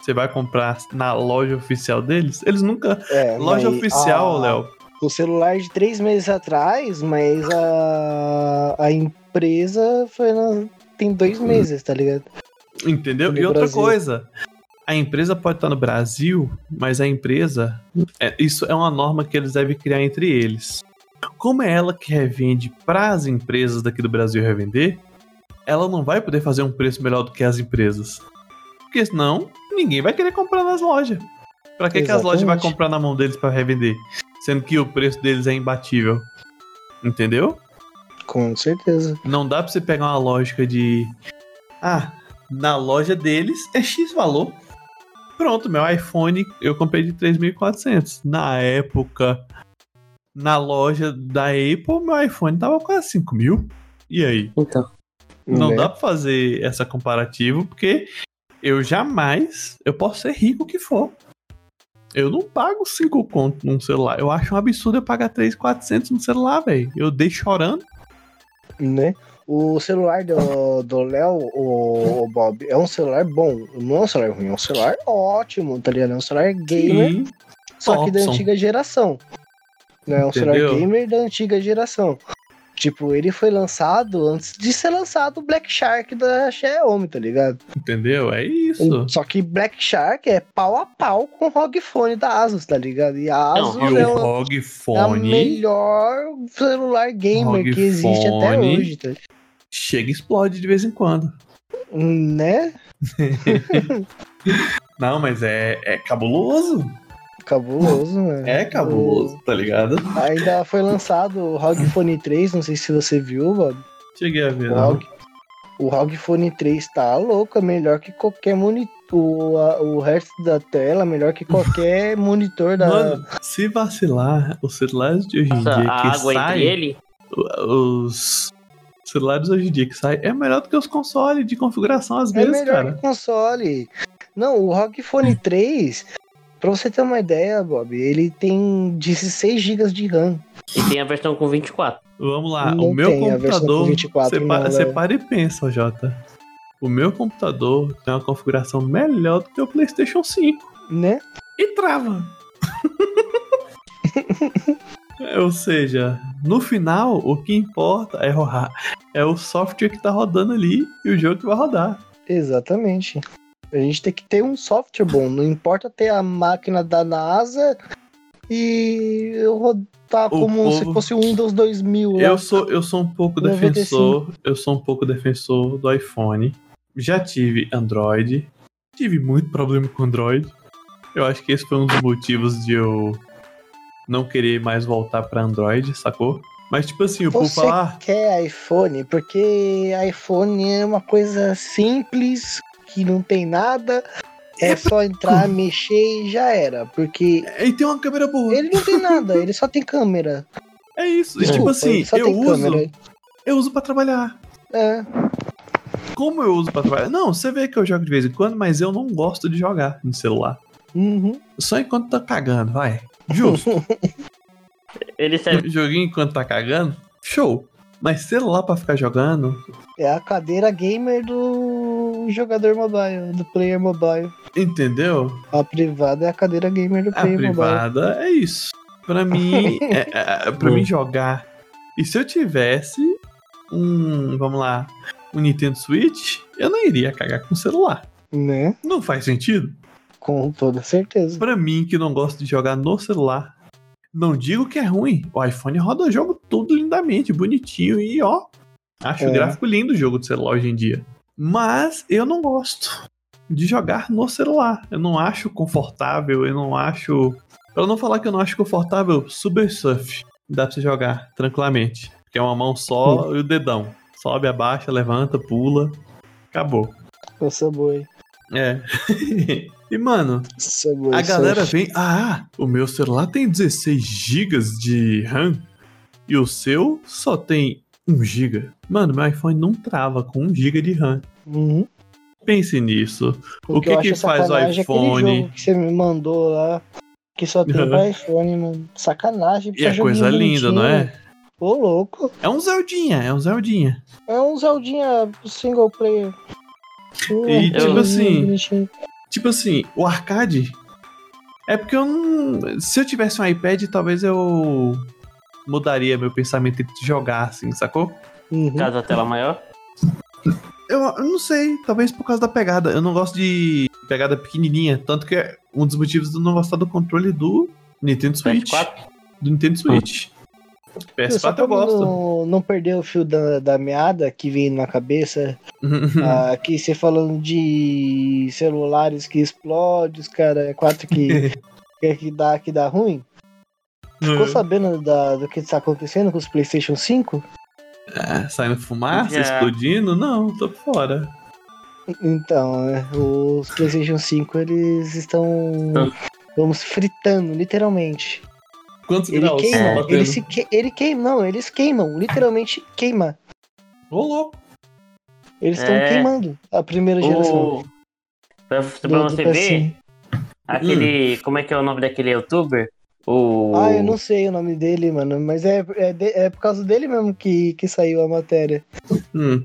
Você vai comprar na loja oficial deles? Eles nunca. É, Loja mas oficial, a- Léo. O celular de três meses atrás, mas a, a empresa foi na- tem dois meses, tá ligado? Entendeu? No E outra Brasil. coisa, a empresa pode estar no Brasil, mas a empresa, é, isso é uma norma que eles devem criar entre eles. Como é ela que revende para as empresas daqui do Brasil revender, ela não vai poder fazer um preço melhor do que as empresas. Porque senão, ninguém vai querer comprar nas lojas. Pra que, que as lojas vão comprar na mão deles para revender? Sendo que o preço deles é imbatível. Entendeu? Com certeza. Não dá pra você pegar uma lógica de. Ah, na loja deles é X valor. Pronto, meu iPhone eu comprei de 3.400. Na época, na loja da Apple, meu iPhone tava quase 5 mil. E aí? Então. Não Né? dá pra fazer essa comparativa, porque eu jamais. Eu posso ser rico que for. Eu não pago 5 conto num celular. Eu acho um absurdo eu pagar 3.400 no celular, velho. Eu dei chorando. né? O celular do do Léo, o, o Bob, é um celular bom. Não é um celular ruim, é um celular ótimo, tá ligado? É um celular gamer, Sim. só que da Thompson. antiga geração. Né? É um celular Entendeu? gamer da antiga geração. Tipo, ele foi lançado antes de ser lançado o Black Shark da Xiaomi, tá ligado? Entendeu? É isso. Só que Black Shark é pau a pau com o ROG Phone da Asus, tá ligado? E a Não, Asus E é, o ROG é a Phone melhor celular gamer que existe até hoje, tá? chega e explode de vez em quando. Né? Não, mas é, é cabuloso. Cabuloso, mano. É cabuloso, tá ligado? O- Ainda foi lançado o ROG Phone 3, não sei se você viu, Bob. Cheguei a ver, O. ROG, o ROG Phone 3 tá louco, é melhor que qualquer monitor. O, a- o resto da tela é melhor que qualquer monitor da. Mano, se vacilar, os celulares de hoje em dia a que água entre saem, ele. os celulares hoje em dia que saem, é melhor do que os consoles de configuração às é vezes, melhor cara. que console. Não, o ROG Phone 3, pra você ter uma ideia, Bob, ele tem 16 GB de RAM. E tem a versão com 24. Vamos lá, Não o meu tem a versão com computador, 24 você, pa- não, você Léo. para e pensa, Jota. O meu computador tem uma configuração melhor do que o PlayStation 5. Né? E trava. É, Ou seja, no final, o que importa é, rodar, é o software que tá rodando ali e o jogo que vai rodar. Exatamente. A gente tem que ter um software bom. Não importa ter a máquina da NASA e eu rodar O como se povo- fosse o Windows 2000 lá. Eu sou, eu sou um pouco 95. defensor. Eu sou um pouco defensor do iPhone. Já tive Android. Tive muito problema com Android. Eu acho que esse foi um dos motivos de eu não querer mais voltar pra Android, sacou? Mas tipo assim, o povo Você fala, ah, quer iPhone porque iPhone é uma coisa simples, que não tem nada. É só entrar, mexer e já era. Porque "Ah, e tem uma câmera boa. ele não tem nada, ele só tem câmera. É isso. E tipo Desculpa, assim, ele só eu tem uso, câmera. eu uso pra trabalhar. É, Como eu uso pra trabalhar? Não, você vê que eu jogo de vez em quando, mas eu não gosto de jogar no celular. uhum. Só enquanto tá cagando, vai. Justo. Ele serve. Joguinho enquanto tá cagando, show. Mas celular pra ficar jogando, É a cadeira gamer do jogador mobile, do player mobile. entendeu? A privada é a cadeira gamer do A player mobile. privada é isso. Pra mim, é, é, pra mim jogar. E se eu tivesse um, vamos lá, um Nintendo Switch, eu não iria cagar com celular. Né? Não faz sentido. Com toda certeza. Pra mim, que não gosto de jogar no celular, não digo que é ruim. O iPhone roda o jogo tudo lindamente, bonitinho e ó. Acho o É. gráfico lindo o jogo de celular hoje em dia. Mas eu não gosto de jogar no celular. Eu não acho confortável, eu não acho. Pra não falar que eu não acho confortável, Super Surf. Dá pra você jogar tranquilamente. Porque é uma mão só e o dedão. Sobe, abaixa, levanta, pula. Acabou. O Subway. É. e, mano, Subway a galera Surf. vem, ah, o meu celular tem 16 GB de RAM e o seu só tem 1 GB. Mano, meu iPhone não trava com 1 GB de RAM. Uhum. Pense nisso. O que que faz o é iPhone? jogo que você me mandou lá, que só tem pra iPhone, mano. Sacanagem. E é coisa linda, não é? Ô, louco. É um Zeldinha, é um Zeldinha. É um Zeldinha single player. Um E, tipo assim. Tipo assim, o arcade. É porque eu não. Se eu tivesse um iPad, talvez eu mudaria meu pensamento de jogar, assim, sacou? Uhum. Caso a tela maior. Eu, eu não sei, talvez por causa da pegada. Eu não gosto de pegada pequenininha. Tanto que é um dos motivos de eu não gostar do controle do Nintendo Switch. PS4. Do Nintendo Switch. Só PS4 pra eu gosto. Não, não perder o fio da, da meada que vem na cabeça. Aqui você falando de celulares que explodem, os cara, quatro que, que, que dá, que dá ruim. Ficou sabendo da, do que está acontecendo com os PlayStation 5? Ah, saindo fumaça, Já. explodindo? Não, tô fora. Então, é, os PlayStation 5 eles estão, vamos, fritando, literalmente. Quantos Ele graus? queima, tá ele se que, ele queima, não, eles queimam, literalmente queima. Ô, louco. Eles estão É. queimando a primeira geração. O... Pra, pra do- você do ver, PS5. aquele. Como é que é o nome daquele youtuber? O. Ah, eu não sei o nome dele, mano, mas é, é, de- é por causa dele mesmo que, que saiu a matéria. Hum.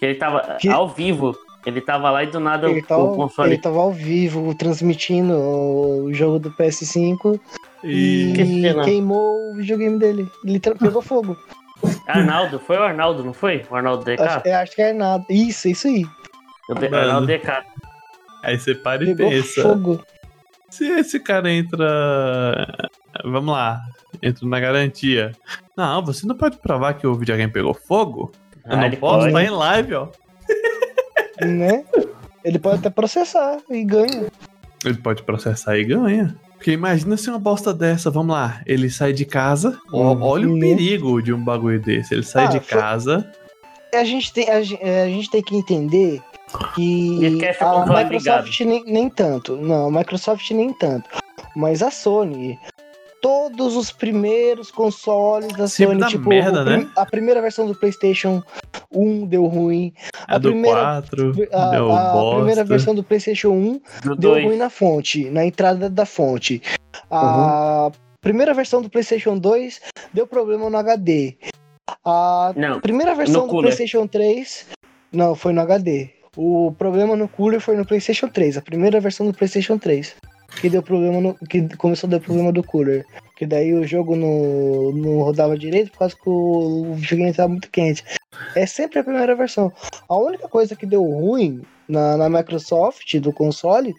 Que ele tava Que- ao vivo. Ele tava lá e do nada Ele o, tava, o console. ele tava ao vivo transmitindo o jogo do PS5 E. E queimou o videogame dele. Ele pegou fogo. Arnaldo, foi o Arnaldo, não foi? O Arnaldo DK? Acho, é, acho que é nada. Isso, isso aí. O. Arnaldo DK. Aí você para e Pegou pensa. fogo. Se esse cara entra. Vamos lá. Entra na garantia. Não, você não pode provar que o videogame pegou fogo? Eu Ah, não posso, pode. tá em live, ó. Né? Ele pode até processar e ganha. Ele pode processar e ganha. Porque imagina se uma bosta dessa, vamos lá, ele sai de casa, ó, Hum. olha o perigo de um bagulho desse. Ele sai Ah, de foi- casa, A gente tem, a, gen- a gente tem que entender o a Microsoft nem, nem tanto. Não, a Microsoft nem tanto. Mas a Sony. Todos os primeiros consoles da Sempre Sony, tipo, merda, o né? a primeira versão do PlayStation 1 deu ruim. a, A do primeira- 4, A, deu a bosta. primeira versão do PlayStation 1 Do deu 2. ruim na fonte, na entrada da fonte. A primeira versão do PlayStation 2 deu problema no HD. A Não. primeira versão do cooler. PlayStation 3 não foi no HD. O problema no cooler foi no PlayStation 3, a primeira versão do PlayStation 3. Que deu problema no, que começou a dar problema do cooler, Que daí o jogo não, não rodava direito por causa que o videogame estava muito quente. É sempre a primeira versão. A única coisa que deu ruim na, na Microsoft do console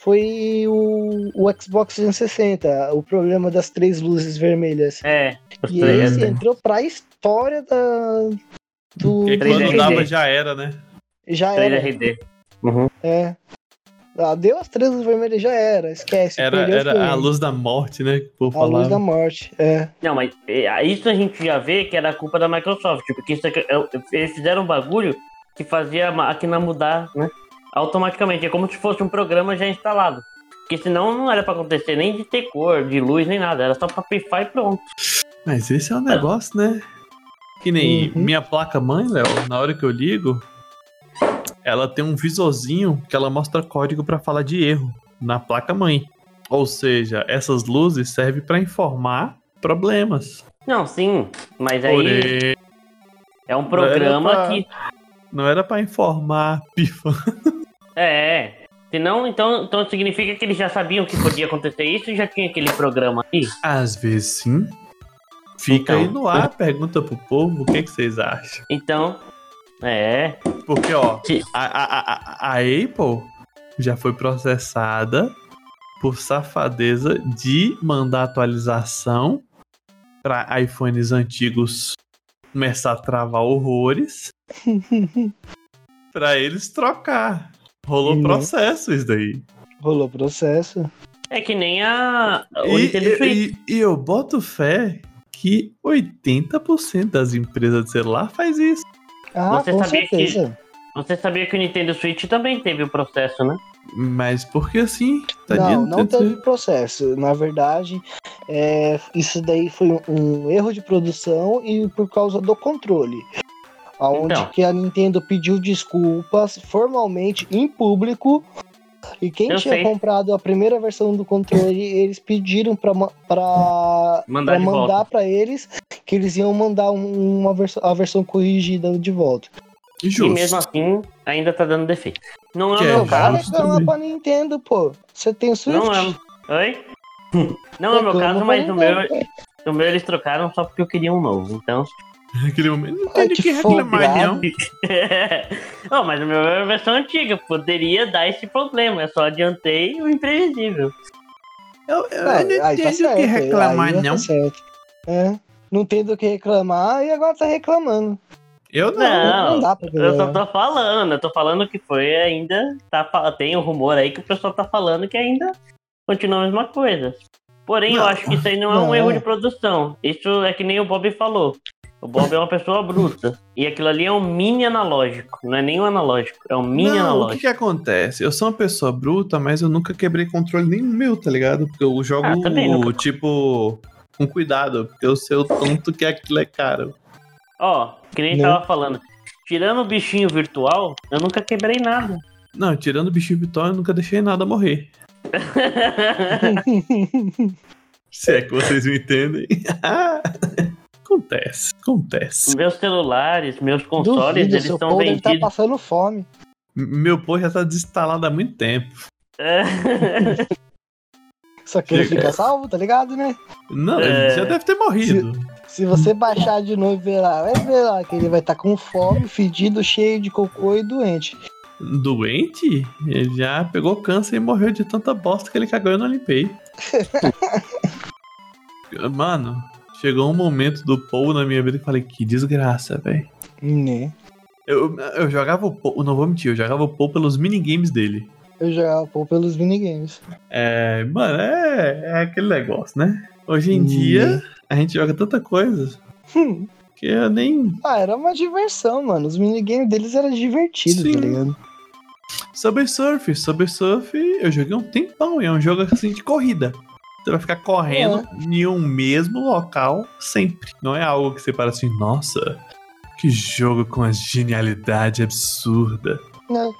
foi o, o Xbox 360, o problema das três luzes vermelhas. É. E esse né? entrou pra história da. Do. Porque quando dava já era, né? Já 3RD. Uhum. É. Ah, deu as três luzes vermelhas, já era. Esquece. Era, era a luz da morte, né? Povo A luz falava. da morte. É. Não, mas é, isso a gente já vê que era culpa da Microsoft, porque isso aqui- é- eles fizeram um bagulho que fazia a máquina mudar, né? Automaticamente. É como se fosse um programa já instalado. Porque senão não era pra acontecer nem de ter cor, de luz, nem nada. Era só pra pifar e pronto. Mas esse é um negócio, né? Que nem Uhum. minha placa-mãe, Léo, na hora que eu ligo, ela tem um visorzinho que ela mostra código pra falar de erro na placa-mãe. Ou seja, essas luzes servem pra informar problemas. Não, sim. Mas aí Porém, é um programa Era pra- que. não era pra informar pifa. É. Senão, então, então significa que eles já sabiam que podia acontecer isso e já tinha aquele programa aí. Às vezes sim. Fica Então. aí no ar, pergunta pro povo o que, que vocês acham. Então. É. Porque, ó, Se- a, a, a, a Apple já foi processada por safadeza de mandar atualização para iPhones antigos começar a travar horrores para eles trocar. Rolou Uhum. processo isso daí. Rolou processo. É que nem a. O E, e- e eu boto fé que 80% das empresas de celular faz isso. Ah, Você com sabia que- certeza. Você sabia que o Nintendo Switch também teve o processo, né? Mas porque assim, tadinho, Não, não teve processo. Na verdade, é, isso daí foi um, um erro de produção e por causa do controle. Onde Então. que a Nintendo pediu desculpas formalmente em público. E quem Eu tinha sei. comprado a primeira versão do controle, eles pediram pra, pra, Mandar pra mandar pra eles que eles iam mandar um- uma versão, a versão corrigida de volta. Justo. E mesmo assim, ainda tá dando defeito. Não é o é meu. Vai caso. reclamar também. pra Nintendo, pô. Você tem o Switch? Não é. Oi? Não é o meu caso, mas o meu, Nintendo. o meu eles trocaram só porque eu queria um novo. Então. Naquele momento, não tem de que reclamar, não. não, mas o meu é a versão antiga. Poderia dar esse problema. Eu só adiantei o imprevisível. Eu, eu É, não tá tenho o certo, que reclamar, aí tá não. certo. É. Não tem do que reclamar e agora tá reclamando. Eu não. Não, não dá pra Eu só tô falando, eu tô falando que foi ainda. Tá, tem um rumor aí que o pessoal tá falando que ainda continua a mesma coisa. Porém, eu Não. acho que isso aí não é um Não. erro de produção. Isso é que nem o Bob falou. O Bob é uma pessoa bruta. E aquilo ali é um mini analógico. Não é nem um analógico, é um mini não, o que analógico. que acontece? Eu sou uma pessoa bruta, mas eu nunca quebrei controle nenhum meu, tá ligado? Porque eu jogo, Ah, nunca. tipo, com cuidado, porque eu sei o tanto que aquilo é caro. Ó, que nem Né? tava falando. Tirando o bichinho virtual, eu nunca quebrei nada. Não, tirando o bichinho Vitória, eu nunca deixei nada morrer. Se é que vocês me entendem. acontece, acontece. meus celulares, meus consoles, Duvido, eles seu são povo deve tá vendidos. passando fome. Meu pô já tá desinstalado há muito tempo. Só que ele fica salvo, tá ligado, né? Não, É. ele já deve ter morrido. Se você baixar de novo e ver lá, vai ver lá que ele vai estar com fome, fedido, cheio de cocô e doente. Doente? Ele já pegou câncer e morreu de tanta bosta que ele cagou e eu não limpei. Mano, chegou um momento do Paul na minha vida que eu falei, que desgraça, velho. Né? Eu, eu jogava o Paul, não vou mentir, eu jogava o Paul pelos minigames dele. Eu jogava pô, pelos minigames. É, mano, é, é aquele negócio, né? Hoje em Hum. dia, a gente joga tanta coisa Hum. que eu nem. Ah, era uma diversão, mano. Os minigames deles eram divertidos, Sim. tá ligado? Subway Surf, Subway Surf, eu joguei um tempão, e é um jogo assim de corrida. Você vai ficar correndo em um mesmo local sempre. Não é algo que você para assim, nossa, que jogo com uma genialidade absurda. Né?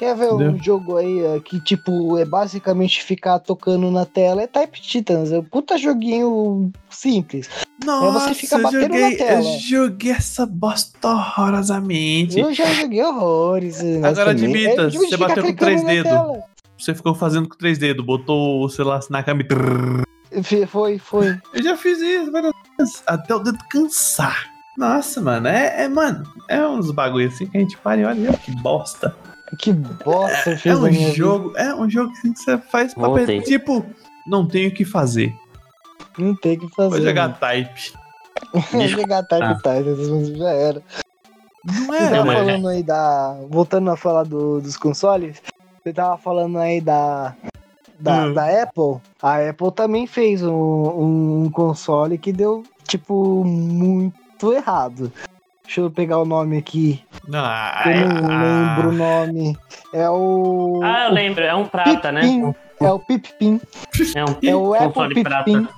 Quer ver um Entendeu? jogo aí ó, que, tipo, é basicamente ficar tocando na tela? É Type Titans. É um puta joguinho simples. Nossa, fica eu batendo na joguei, eu tela. joguei essa bosta horrorosamente. Eu já joguei horrores. mas Agora também- admita, é, você fica bateu com três na dedos. Você ficou fazendo com três dedos, botou o celular na cama e Foi, foi. Eu já fiz isso várias vezes, até o dedo cansar. Nossa, mano, é, é, mano, é uns bagulho assim que a gente para e olha, que bosta. Que bosta eu É fiz na um minha vida. jogo, é um jogo assim que você faz pra perder, tipo, não tenho o que fazer. Não tem o que fazer. Vou jogar type. Vou jogar Type Ah. Titans, já era. Não Você é, tava mas- falando aí da. Voltando a falar do- dos consoles, você tava falando aí da. Da, Hum. da Apple. A Apple também fez um, um console que deu, tipo, muito errado. Deixa eu pegar o nome aqui. Ah, Eu não ah, lembro o nome. É o. Ah, eu lembro, é um prata, né? É o Pip-Pim. É um É o Apple console prata. Pip-Pim.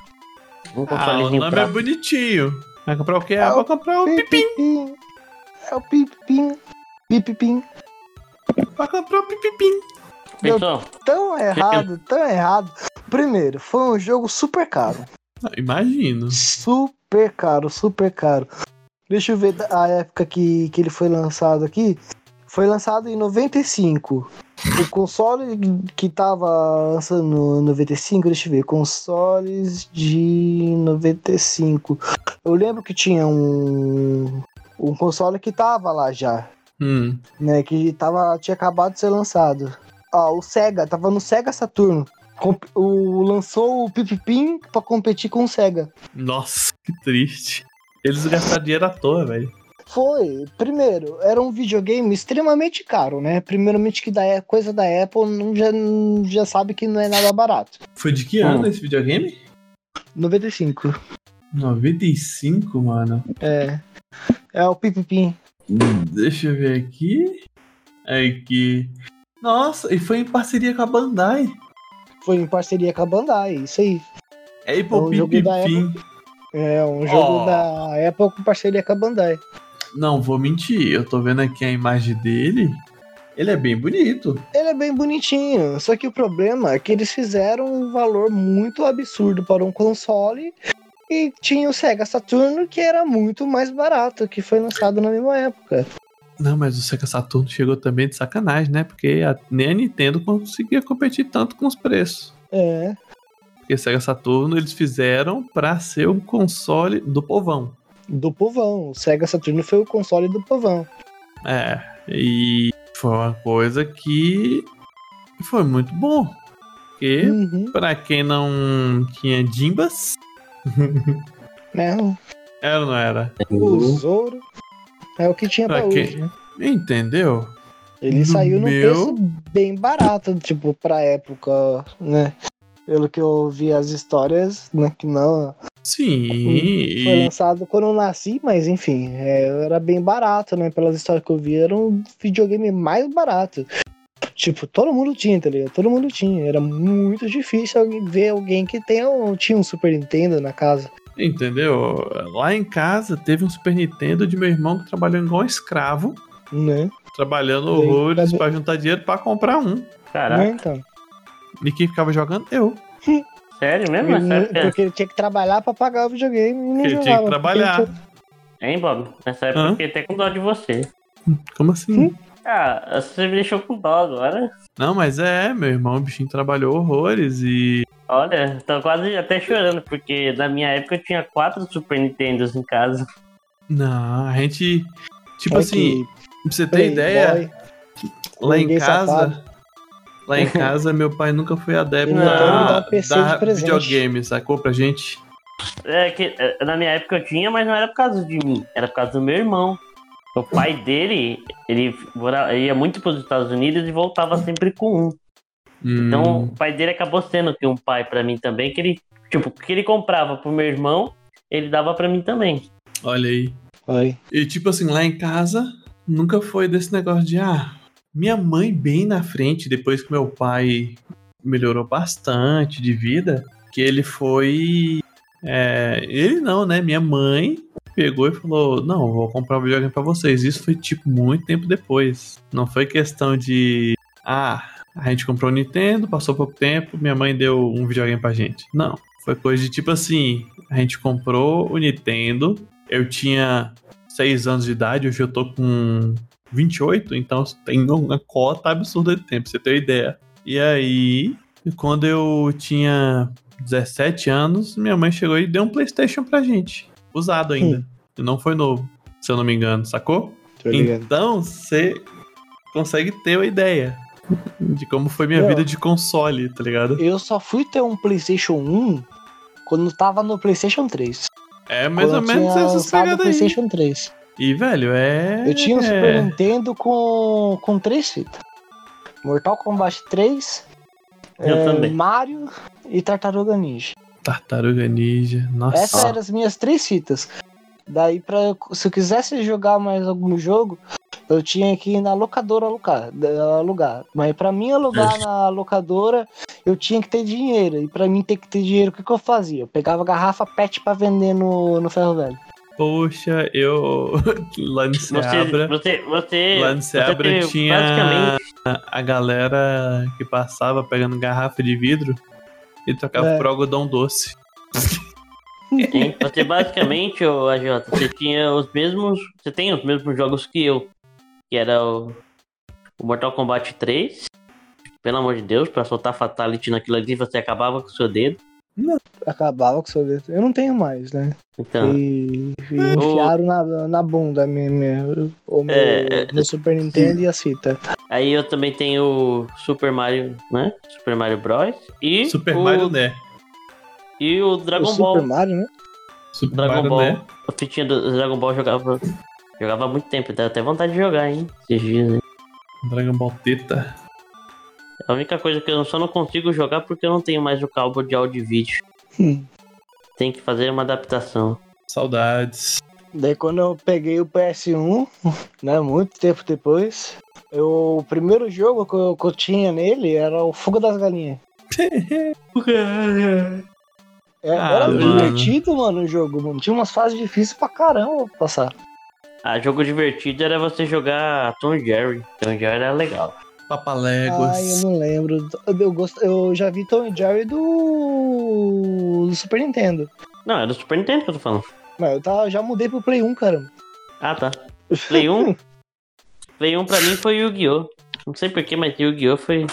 Um Ah, o nome é bonitinho. Vai comprar o quê? É Ah, o vou comprar o Pipim. É o Pip-Pim. Pip-Pim. Vai comprar o Pipim. Pensou? Tão errado, tão errado. Primeiro, foi um jogo super caro. Ah, Imagino. Super caro, super caro. Deixa eu ver a época que, que ele foi lançado aqui. Foi lançado em 95. O console que tava lançando em 95, deixa eu ver, consoles de 95. Eu lembro que tinha um um console que tava lá já, Hum. né, que tava tinha acabado de ser lançado. Ó, o Sega, tava no Sega Saturno. O, lançou o Pipipim pra competir com o Sega. Nossa, que triste. Eles gastaram dinheiro à toa, velho. Foi, primeiro, era um videogame extremamente caro, né? Primeiramente que da, coisa da Apple não, já, já sabe que não é nada barato. Foi de que ano esse videogame? 95. 95, mano. É. É o Pipipim. Deixa eu ver aqui. Aqui. Nossa, e foi em parceria com a Bandai. Foi em parceria com a Bandai, isso aí. É É um jogo da Pipim. É um jogo Ó. da Apple com parceria com a Bandai. Não, vou mentir. Eu tô vendo aqui a imagem dele. Ele é bem bonito. Ele é bem bonitinho, só que o problema é que eles fizeram um valor muito absurdo para um console e tinha o Sega Saturno que era muito mais barato, que foi lançado na mesma época. Não, mas o Sega Saturno chegou também de sacanagem, né? Porque a- nem a Nintendo conseguia competir tanto com os preços. É, Porque Sega Saturno eles fizeram pra ser um console do povão. do povão. O Sega Saturno foi o console do povão. É, e foi uma coisa que foi muito bom. Porque, Uhum. pra quem não tinha Jimbas, Né? era ou não era? O Zoro é o que tinha pra Pra hoje, né? Entendeu? Ele No saiu num meu- preço bem barato, tipo, pra época, né? Pelo que eu ouvi as histórias, né? Que não. Sim, Foi lançado quando eu nasci, mas enfim, é, era bem barato, né? Pelas histórias que eu vi, era um videogame mais barato. Tipo, todo mundo tinha, tá ligado? Todo mundo tinha. Era muito difícil alguém- ver alguém que tenha, tinha um Super Nintendo na casa. Entendeu? Lá em casa teve um Super Nintendo de meu irmão que trabalhou igual um escravo, Né? trabalhando horrores pra juntar dinheiro pra comprar um. Caraca, Né, então. E quem ficava jogando? Eu. sério mesmo? Ele- época? porque ele tinha que trabalhar pra pagar o videogame e Ele jogava. tinha que porque trabalhar. tinha- Hein, Bob? Nessa época Hã? eu fiquei até com dó de você. Como assim? Ah, você me deixou com dó agora. Não, mas é, meu irmão, o bichinho trabalhou horrores e. Olha, tô quase até chorando, porque na minha época eu tinha quatro Super Nintendos em casa. Não, a gente. Tipo Olha assim, pra você ter ideia, lá em casa. safado. Lá em casa, meu pai nunca foi adepto da, um PC da videogame, sacou pra gente? É que é, na minha época eu tinha, mas não era por causa de mim, era por causa do meu irmão. O pai dele, ele mora- ele ia muito para os Estados Unidos e voltava sempre com um. Então Hum, o pai dele acabou sendo que um pai pra mim também, que ele, tipo, o que ele comprava pro meu irmão, ele dava pra mim também. olha aí. Oi. E tipo assim, lá em casa, nunca foi desse negócio de, ah, minha mãe bem na frente, depois que meu pai melhorou bastante de vida, que ele foi. é, ele não, né? Minha mãe pegou e falou: Não, vou comprar um videogame pra vocês. Isso foi tipo muito tempo depois. Não foi questão de. Ah, a gente comprou o Nintendo, passou pouco tempo, minha mãe deu um videogame pra gente. Não. Foi coisa de tipo assim: a gente comprou o Nintendo, eu tinha 6 anos de idade, hoje eu tô com 28, então tem uma cota absurda de tempo, pra você ter uma ideia. E aí, quando eu tinha 17 anos, minha mãe chegou e deu um PlayStation pra gente. Usado ainda. E não foi novo, se eu não me engano, sacou? Então, você consegue ter uma ideia de como foi minha Não. vida de console, tá ligado? Eu só fui ter um PlayStation 1 quando tava no PlayStation 3. É mais ou menos o pegadas aí. PlayStation 3. E, velho, é. Eu tinha um é... Super Nintendo com, com três fitas: Mortal Kombat 3, Eu é, também. Mario e Tartaruga Ninja. Tartaruga Ninja. Nossa. Essas eram as minhas três fitas. Daí, pra, se eu quisesse jogar mais algum jogo, eu tinha que ir na locadora alugar. alugar. Mas pra mim alugar na locadora, eu tinha que ter dinheiro. E pra mim ter que ter dinheiro, o que, que eu fazia? Eu pegava garrafa PET pra vender no, no ferro velho. Poxa, eu. Lá no Você, Seabra. você, você, Lá no você Seabra tinha basicamente a galera que passava pegando garrafa de vidro e trocava É. por algodão doce. Hein? Você basicamente, ô AJ, você tinha os mesmos. Você tem os mesmos jogos que eu. Que era o, o Mortal Kombat 3. Pelo amor de Deus, pra soltar Fatality naquilo ali, você acabava com o seu dedo. Acabava com o seu dedo. Eu não tenho mais, né? Então, E, e enfiaram na, na bunda minha, minha, o meu, É, meu Super Nintendo e a fita. aí eu também tenho o Super Mario, né? Super Mario Bros. E Super o, Mario Né. E o Dragon o Ball. Super Mario, né? Super Dragon Mario Ball. Né. A fitinha do Dragon Ball jogava. Jogava há muito tempo, dá até vontade de jogar, hein? Esses dias, hein? Dragon Ball Teta. A única coisa que eu só não consigo jogar porque eu não tenho mais o cabo de áudio e vídeo. Hum. Tem que fazer uma adaptação. Saudades. Daí quando eu peguei o PS1, né, muito tempo depois, eu, o primeiro jogo que eu, que eu tinha nele era o Fuga das Galinhas. É, Ah, era mano. divertido, mano, o jogo, mano. Tinha umas fases difíceis pra caramba pra passar. Ah, jogo divertido era você jogar Tom Jerry. Tom Jerry era legal. Papaléguas. Ai, eu não lembro. Eu, gosto, eu já vi Tom Jerry do... do Super Nintendo. Não, é do Super Nintendo que eu tô falando. Mas eu tá, já mudei pro Play 1, caramba. Ah, tá. Play 1? Play 1 pra mim foi Yu-Gi-Oh! Não sei porquê, mas Yu-Gi-Oh! foi.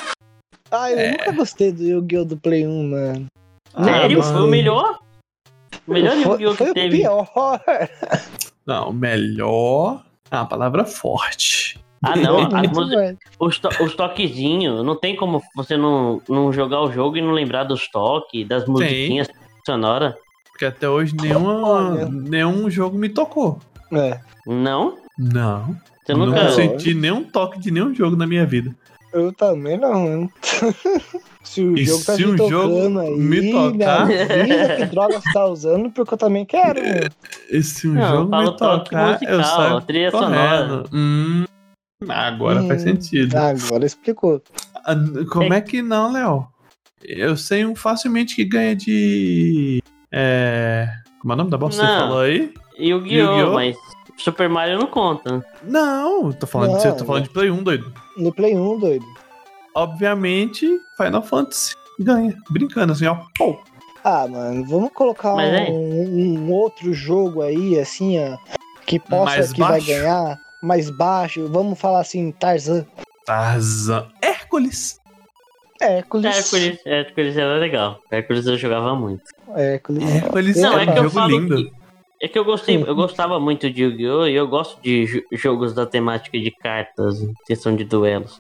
Ah, eu É. nunca gostei do Yu-Gi-Oh! do Play 1, mano. Ah, Sério? mano. Foi o melhor? O melhor foi, Yu-Gi-Oh! foi que o teve. pior. Não, melhor. É uma palavra forte. Ah, não. Música- os, to os toquezinhos, não tem como você não, não jogar o jogo e não lembrar dos toques, das musiquinhas sonoras. Porque até hoje nenhuma, nenhum jogo me tocou. É. Não? Não. Você nunca nunca. Não. senti nenhum toque de nenhum jogo na minha vida. Eu também não. Se o E jogo tá se te um jogo aí, me tocar? me avisa que droga você tá usando, porque eu também quero, meu. E se um Não, eu jogo me toque tocar, eu musical, saio trilha correndo. sonora. Hum, agora Hum. faz sentido. Agora explicou. Ah, Como é que não, Léo? Eu sei um facilmente que ganha de. É. Como é o nome da bosta que você falou aí? Yu-Gi-Oh! Yu-Gi-Oh! mas Super Mario não conta. Não, tô falando, de, Não, tô falando de Play 1, doido. No Play 1, doido. Obviamente, Final Fantasy ganha. Brincando assim, ó. Pô. Ah, mano, vamos colocar é. um, um outro jogo aí, assim, ó, que possa, Mais que vai baixo? ganhar, mais baixo. Vamos falar assim, Tarzan. Tarzan. Hércules. Hércules. Hércules, Hércules era legal. Hércules eu jogava muito. Hércules. Hércules Não, é é que eu jogo falo lindo. que- É que eu gostei, eu gostava muito de Yu-Gi-Oh! e eu gosto de jo- jogos da temática de cartas, questão de duelos.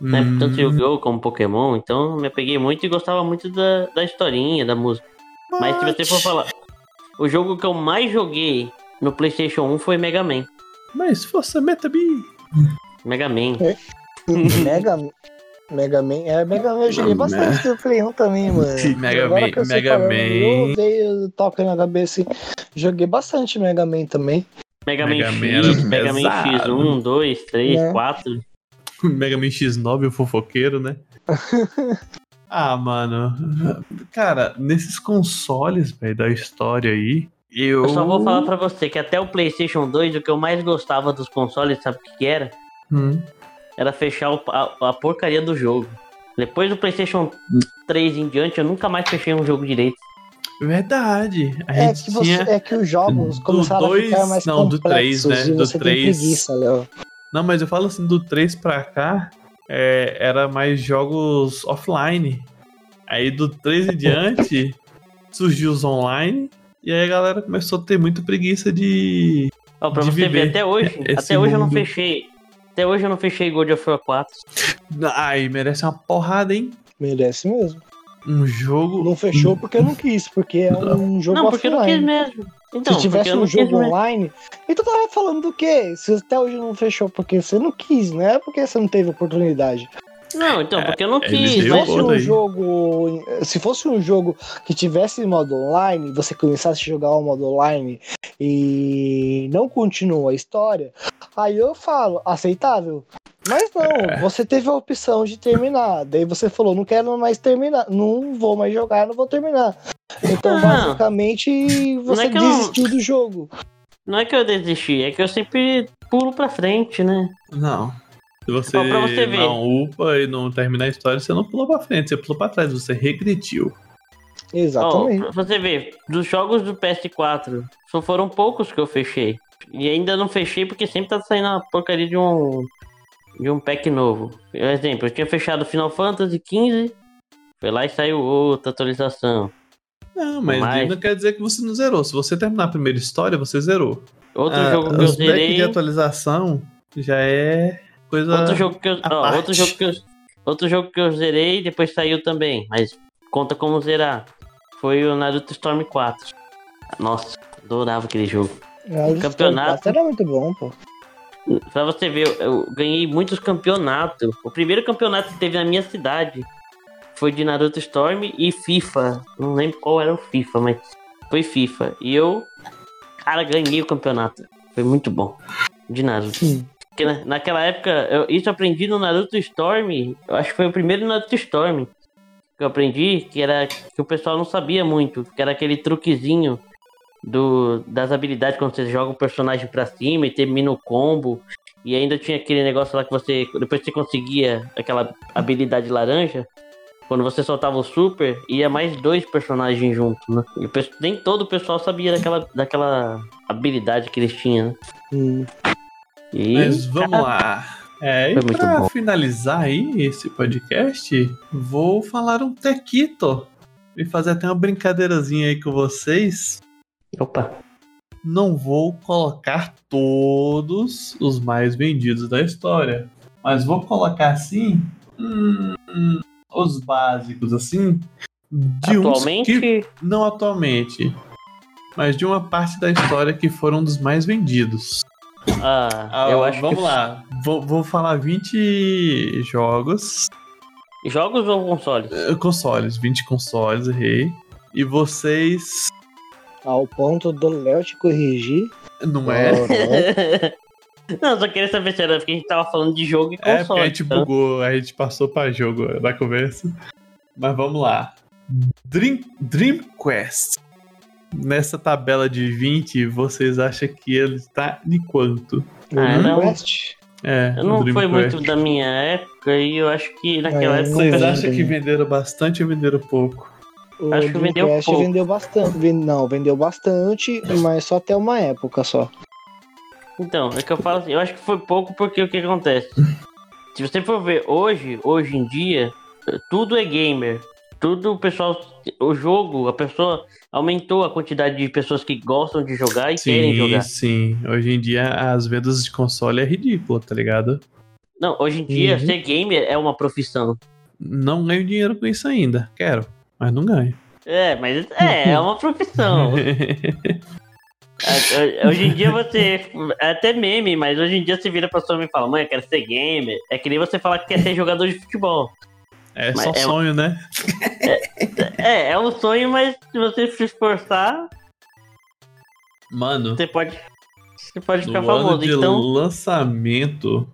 Né? Hum, Tanto Yu-Gi-Oh! como Pokémon, então me apeguei muito e gostava muito da, da historinha, da música. Mas se você for falar, o jogo que eu mais joguei no PlayStation 1 foi Mega Man. Mas força Metabi. Mega Man. Mega, Mega Man. É, Mega Man eu joguei bastante no Play 1 também, mano. Mega Agora Man- Mega falando, Man. Eu veio, toca na cabeça assim. Joguei bastante Mega Man também. Mega, Mega Man X, Mega Man pesado. X1, 2, 3, Né? 4. Mega Man X9, o fofoqueiro, né? ah, mano. Cara, nesses consoles, velho, da história aí, eu. Eu só vou falar pra você que até o PlayStation 2, o que eu mais gostava dos consoles, sabe o que, que era? Hum. Era fechar o- a, a porcaria do jogo. Depois do PlayStation 3 em diante, eu nunca mais fechei um jogo direito. Verdade. A É gente que, você, tinha. é que os jogos do começaram dois- a ficar mais não, do três, complexos né? e Do você três. tem preguiça, Léo. Não, mas eu falo assim, do 3 pra cá, é, era mais jogos offline. Aí do 3 em diante, surgiu os online. E aí a galera começou a ter muita preguiça de. Ó, pra de você ver, viver até hoje, até hoje eu não mundo. fechei. Até hoje eu não fechei God of War 4. Ai, merece uma porrada, hein? Merece mesmo. Um jogo. Não fechou porque eu não quis, porque é um jogo não, porque eu não quis offline. mesmo. Então, Se tivesse um quis jogo mesmo. online, então tava falando do quê? Se até hoje não fechou porque você não quis, não é porque você não teve oportunidade. Não, então, porque eu não eles quis. Se fosse um aí. jogo, se fosse um jogo que tivesse modo online, você começasse a jogar o modo online e não continua a história, aí eu falo aceitável. Mas não, É. você teve a opção de terminar. Daí você falou, não quero mais terminar, não vou mais jogar, não vou terminar. Então, Não. basicamente, você é eu desistiu do jogo. Não é que eu desisti, é que eu sempre pulo pra frente, né? Não. Se você, pra você ver. não upa e não terminar a história, você não pulou pra frente, você pulou pra trás, você regrediu. Exatamente. você ver, dos jogos do PS4, só foram poucos que eu fechei. E ainda não fechei porque sempre tá saindo a porcaria de um. De um pack novo. Por exemplo, eu tinha fechado Final Fantasy XV, foi lá e saiu outra atualização. Não, mas, Mas- não quer dizer que você não zerou. Se você terminar a primeira história, você zerou. Outro Ah, jogo que eu os packs zerei. de atualização já é coisa. Outro jogo que eu, ó, parte. outro jogo que eu, outro jogo que eu zerei depois saiu também, mas conta como zerar. Foi o Naruto Storm 4. Nossa, adorava aquele jogo. Mas campeonato. Era muito bom, pô. Pra você ver, eu, ganhei muitos campeonatos. O primeiro campeonato que teve na minha cidade foi de Naruto Storm e FIFA. Não lembro qual era o FIFA, mas foi FIFA. E eu, cara, ganhei o campeonato. Foi muito bom. De Naruto. Porque na- naquela época, eu, isso eu aprendi no Naruto Storm. Eu acho que foi o primeiro Naruto Storm que eu aprendi, que era que o pessoal não sabia muito, que era aquele truquezinho do, das habilidades quando você joga o personagem pra cima e termina o combo. E ainda tinha aquele negócio lá que você. Depois que você conseguia aquela habilidade laranja. Quando você soltava o super, ia mais dois personagens juntos, né? E nem todo o pessoal sabia daquela, daquela habilidade que eles tinham, né? Hum. E, Mas vamos lá. É, e pra bom. finalizar aí esse podcast, vou falar um tequito. E fazer até uma brincadeirazinha aí com vocês. Opa. Não vou colocar todos os mais vendidos da história. Mas vou colocar assim. hum, hum, os básicos, assim. De uns Atualmente, que não atualmente, mas de uma parte da história que foram dos mais vendidos. ah, Ah, eu acho vamos que lá, vou, vou falar 20 jogos, jogos ou consoles? eh, consoles, 20 consoles, errei. E vocês, Ao ponto do Léo te corrigir. não é? Não, só queria saber se era porque a gente tava falando de jogo e É, console. porque a gente então. bugou, a gente passou pra jogo da conversa. Mas vamos lá. Dream, Dream Quest. Nessa tabela de 20, vocês acham que ele tá em quanto? Ah, não. Quest. É, Não Dream foi Quest. muito da minha época e eu acho que naquela É, época. Vocês acham que venderam bastante ou venderam pouco? O Acho que vendeu Dreamcast pouco. vendeu bastante. Não, vendeu bastante, mas só até uma época só. Então, é que eu falo assim, eu acho que foi pouco porque o que acontece? Se você for ver hoje, hoje em dia, tudo é gamer. Tudo o pessoal. O jogo, a pessoa aumentou a quantidade de pessoas que gostam de jogar e querem Sim, jogar. sim. Hoje em dia as vendas de console é ridículo, tá ligado? Não, hoje em dia, Uhum. ser gamer é uma profissão. Não ganho dinheiro com isso ainda. Quero, mas não ganho. É, mas é, é uma profissão. É, é, Hoje em dia você. É até meme, mas hoje em dia você vira pra sua mãe e fala: Mãe, eu quero ser gamer. É que nem você falar que quer ser jogador de futebol. É Mas só é- sonho, né? É, é um sonho, mas se você se esforçar, Mano, você pode. Você pode ficar famoso. de Então. lançamento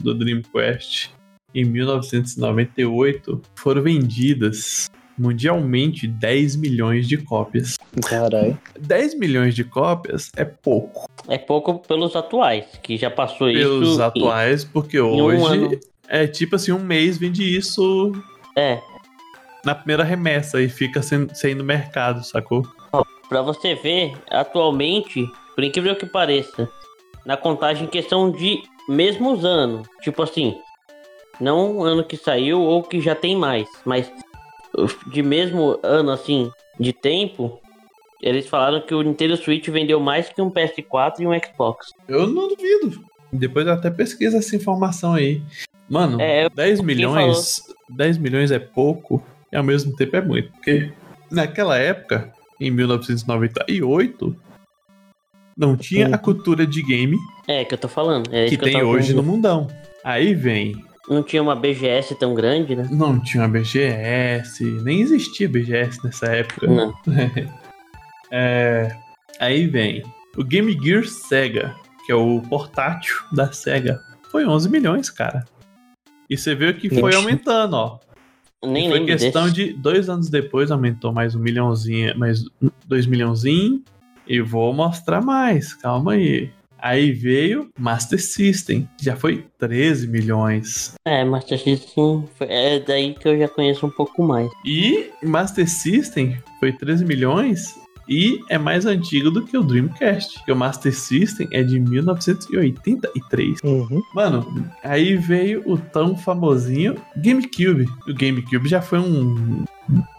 do Dream Quest, em 1998, foram vendidas mundialmente 10 milhões de cópias. Caralho. 10 milhões de cópias é pouco É pouco pelos atuais, que já passou pelos isso. atuais, porque em um hoje ano. é tipo assim, um mês vende isso É. na primeira remessa e fica sem, no mercado, sacou? Pra você ver, atualmente, por incrível que pareça, na contagem questão de mesmos anos, tipo assim, não o ano que saiu ou que já tem mais, mas de mesmo ano, assim, de tempo, eles falaram que o Nintendo Switch vendeu mais que um PS4 e um Xbox. Eu não duvido. Depois eu até pesquiso essa informação aí. Mano, É, 10 quem milhões. 10 milhões é pouco e ao mesmo tempo é muito. Porque naquela época, em 1998, não tinha a cultura de game É, que eu tô falando. É que que tem hoje no mundão. Aí vem, Não tinha uma BGS tão grande, né? não tinha a BGS, nem existia BGS nessa época. Não. É, aí vem o Game Gear Sega, que é o portátil da Sega. Foi 11 milhões, cara. E você vê que foi aumentando, ó. Nem E foi questão desse. de dois anos depois, aumentou mais um milhãozinho, mais dois milhãozinho. E vou mostrar mais, calma aí. Aí veio Master System, já foi 13 milhões. É, Master System foi- é daí que eu já conheço um pouco mais. E Master System foi 13 milhões e é mais antigo do que o Dreamcast. Porque o Master System é de 1983. Uhum. Mano, aí veio o tão famosinho GameCube. O GameCube já foi um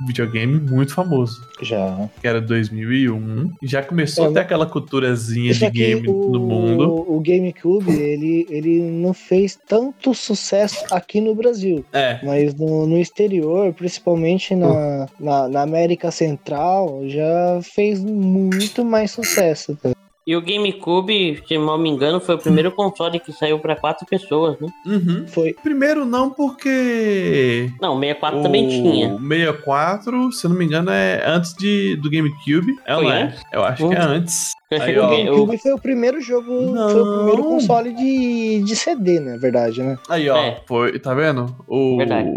videogame muito famoso, Já. que era 2001. E já começou É, a ter aquela culturazinha de game o, no mundo. o GameCube, ele, ele não fez tanto sucesso aqui no Brasil. É, Mas no, no exterior, principalmente na, na, na América Central, já fez muito mais sucesso. tá? E o GameCube, se mal me engano, foi o primeiro console que saiu pra quatro pessoas, né? uhum. Foi. Primeiro não porque Não, o 64 também o tinha. 64, se eu não me engano, é antes de, do GameCube. É ou Foi não é? antes? Eu acho que é Hum. antes. Eu Aí, ó. O o Ga- GameCube foi o primeiro jogo, foi o primeiro Não. console de, de CD, na verdade, né? Aí, ó, É. foi, tá vendo? O Verdade.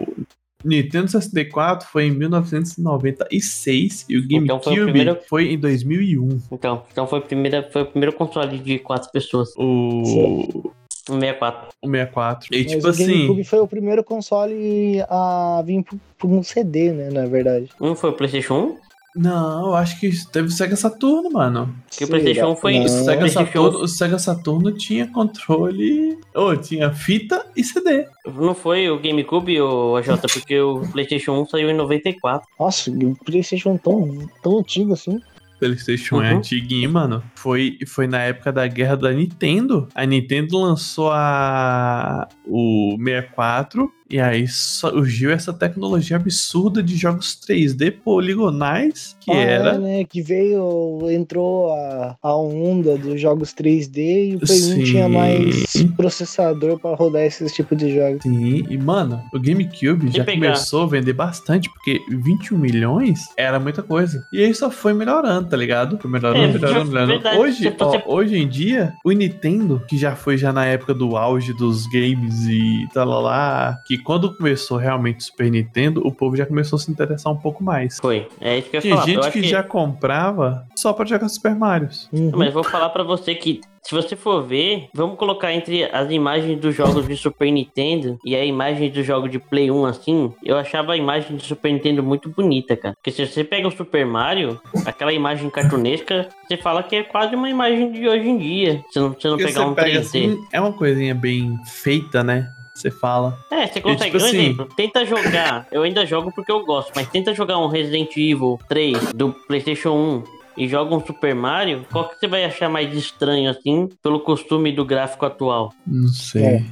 Nintendo 64 foi em 1996 e o GameCube Então foi o primeiro- foi em 2001. Então, então foi, a primeira, foi o primeiro console de quatro pessoas. O, O 64. o 64. E Mas tipo o assim, GameCube foi o primeiro console a vir por um CD, né? Na verdade. Não foi o PlayStation 1? Não, eu acho que teve o Sega Saturno, mano. Que o PlayStation foi- O Não. Sega, PlayStation- Saturno, o Sega Saturno tinha controle. Ou tinha fita e CD. Não foi o GameCube, o AJ, porque o PlayStation 1 saiu em 94. Nossa, o PlayStation tão, tão antigo assim. PlayStation é Uhum. antiguinho, mano. Foi, foi na época da guerra da Nintendo. A Nintendo lançou a o 64 e aí surgiu essa tecnologia absurda de jogos 3D poligonais, que Ah, era É, né? Que veio, entrou a, a onda dos jogos 3D e o Play 1 Sim. tinha mais processador pra rodar esses tipos de jogos. Sim, e mano, o GameCube Se já pegar- começou a vender bastante, porque 21 milhões era muita coisa. E aí só foi melhorando, tá ligado? Foi melhorando, É, melhorando, melhorando. verdade, Hoje, ó, hoje em dia, o Nintendo, que já foi já na época do auge dos games e tal lá, lá, que quando começou realmente o Super Nintendo, o povo já começou a se interessar um pouco mais. Foi. É isso que eu ia falar. eu gente acho que, já comprava só pra jogar Super Mario. Uhum. Mas eu vou falar pra você que, se você for ver, vamos colocar entre as imagens dos jogos de Super Nintendo e a imagem do jogo de Play 1 assim, eu achava a imagem de Super Nintendo muito bonita, cara. Porque se você pega o Super Mario, aquela imagem cartunesca, você fala que é quase uma imagem de hoje em dia. Se não, se não pegar um pega 3D. assim, é uma coisinha bem feita, né? Você fala. É, você consegue. tipo um assim- exemplo, tenta jogar. Eu ainda jogo porque eu gosto, mas tenta jogar um Resident Evil 3 do PlayStation 1 e joga um Super Mario. Qual que você vai achar mais estranho assim, pelo costume do gráfico atual? Não sei.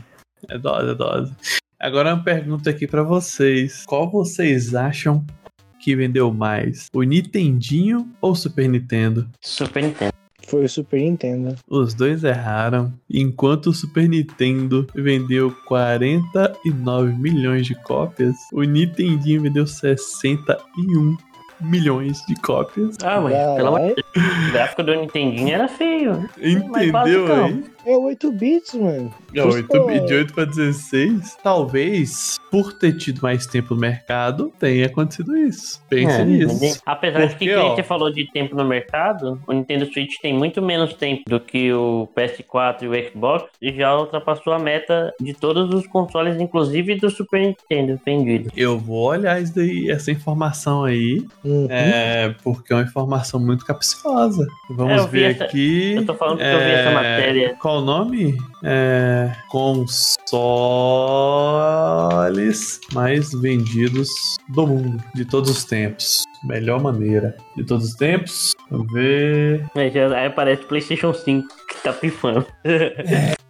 É, dose, é dose. Agora uma pergunta aqui pra vocês. Qual vocês acham que vendeu mais? O Nintendinho ou o Super Nintendo? Super Nintendo. Foi o Super Nintendo. Os dois erraram. Enquanto o Super Nintendo vendeu 49 milhões de cópias, o Nintendinho vendeu 61 milhões de cópias. Ah, ué, pelo amor de Deus. O gráfico do Nintendinho era feio. né? Entendeu aí? É 8 bits, mano. É, 8 bit de 8 para 16. Talvez, por ter tido mais tempo no mercado, tenha acontecido isso. Pense É, nisso. Apesar de que, Porque, que ó, você falou de tempo no mercado, o Nintendo Switch tem muito menos tempo do que o PS4 e o Xbox e já ultrapassou a meta de todos os consoles, inclusive do Super Nintendo vendido. Eu vou olhar isso daí, essa informação aí, Uhum. é, porque é uma informação muito capciosa. Vamos É, ver essa- aqui. eu tô falando porque eu vi essa matéria. Qual o nome? É, console consoles mais vendidos do mundo, de todos os tempos. Melhor maneira de todos os tempos. Vamos ver. Aí já- aí aparece PlayStation 5 que tá pifando.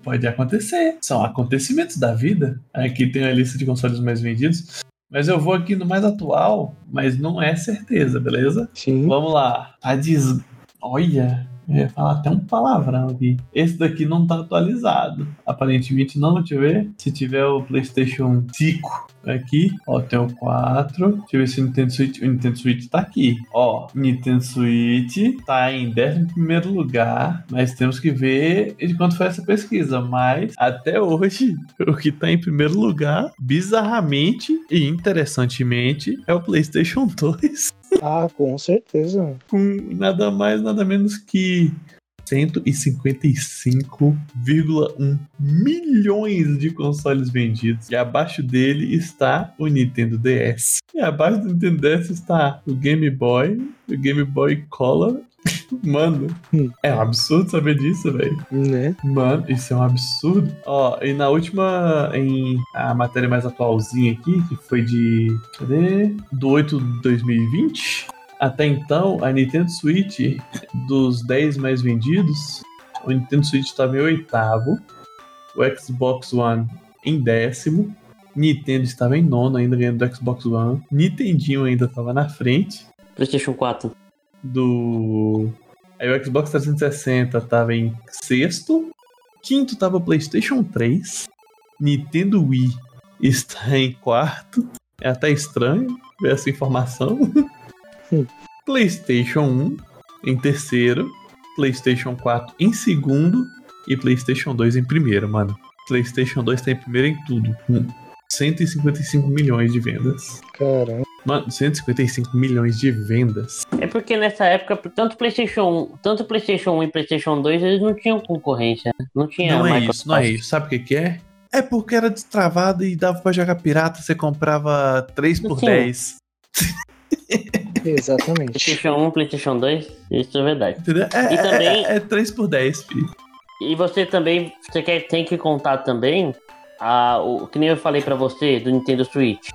Pode acontecer. São acontecimentos da vida. Aqui tem a lista de consoles mais vendidos. Mas eu vou aqui no mais atual, mas não é certeza, beleza? Sim. Vamos lá. A des... Olha, eu ia falar até um palavrão aqui. Esse daqui não tá atualizado. Aparentemente não, deixa eu ver. Se tiver o PlayStation 5 aqui, ó, tem o 4. Deixa eu ver se o Nintendo Switch. O Nintendo Switch tá aqui. Ó, Nintendo Switch tá em 11 lugar, mas temos que ver de quanto foi essa pesquisa. Mas até hoje, o que tá em primeiro lugar, bizarramente e interessantemente, é o PlayStation 2 Ah, com certeza. com nada mais, nada menos que 155,1 milhões de consoles vendidos. E abaixo dele está o Nintendo DS. E abaixo do Nintendo DS está o Game Boy, o Game Boy Color. Mano, Hum. é um absurdo saber disso, velho. Né? Mano, isso é um absurdo. Ó, e na última, em a matéria mais atualzinha aqui, que foi de. Cadê? Do 8 de 2020. Até então, a Nintendo Switch, dos 10 mais vendidos, o Nintendo Switch estava em oitavo, o Xbox One em décimo, Nintendo estava em nono, ainda ganhando do Xbox One, Nintendinho ainda estava na frente, PlayStation 4. Do. Aí o Xbox 360 tava em sexto. Quinto tava o PlayStation 3. Nintendo Wii está em quarto. É até estranho ver essa informação. Hum. PlayStation 1 em terceiro. PlayStation 4 em segundo. E PlayStation 2 em primeiro, mano. PlayStation 2 tá em primeiro em tudo. Com 155 milhões de vendas. Caramba. Mano, 155 milhões de vendas. É porque nessa época, tanto PlayStation 1, tanto PlayStation 1 e PlayStation 2, eles não tinham concorrência. né? Não tinha Não é Microsoft. isso, não é isso. Sabe o que, que é? É porque era destravado e dava pra jogar pirata, você comprava 3 por Sim. 10. Exatamente. PlayStation 1, PlayStation 2, isso é verdade. Entendeu? É, E também- é, é 3 por 10, filho. E você também, você quer, tem que contar também a, o que nem eu falei pra você do Nintendo Switch.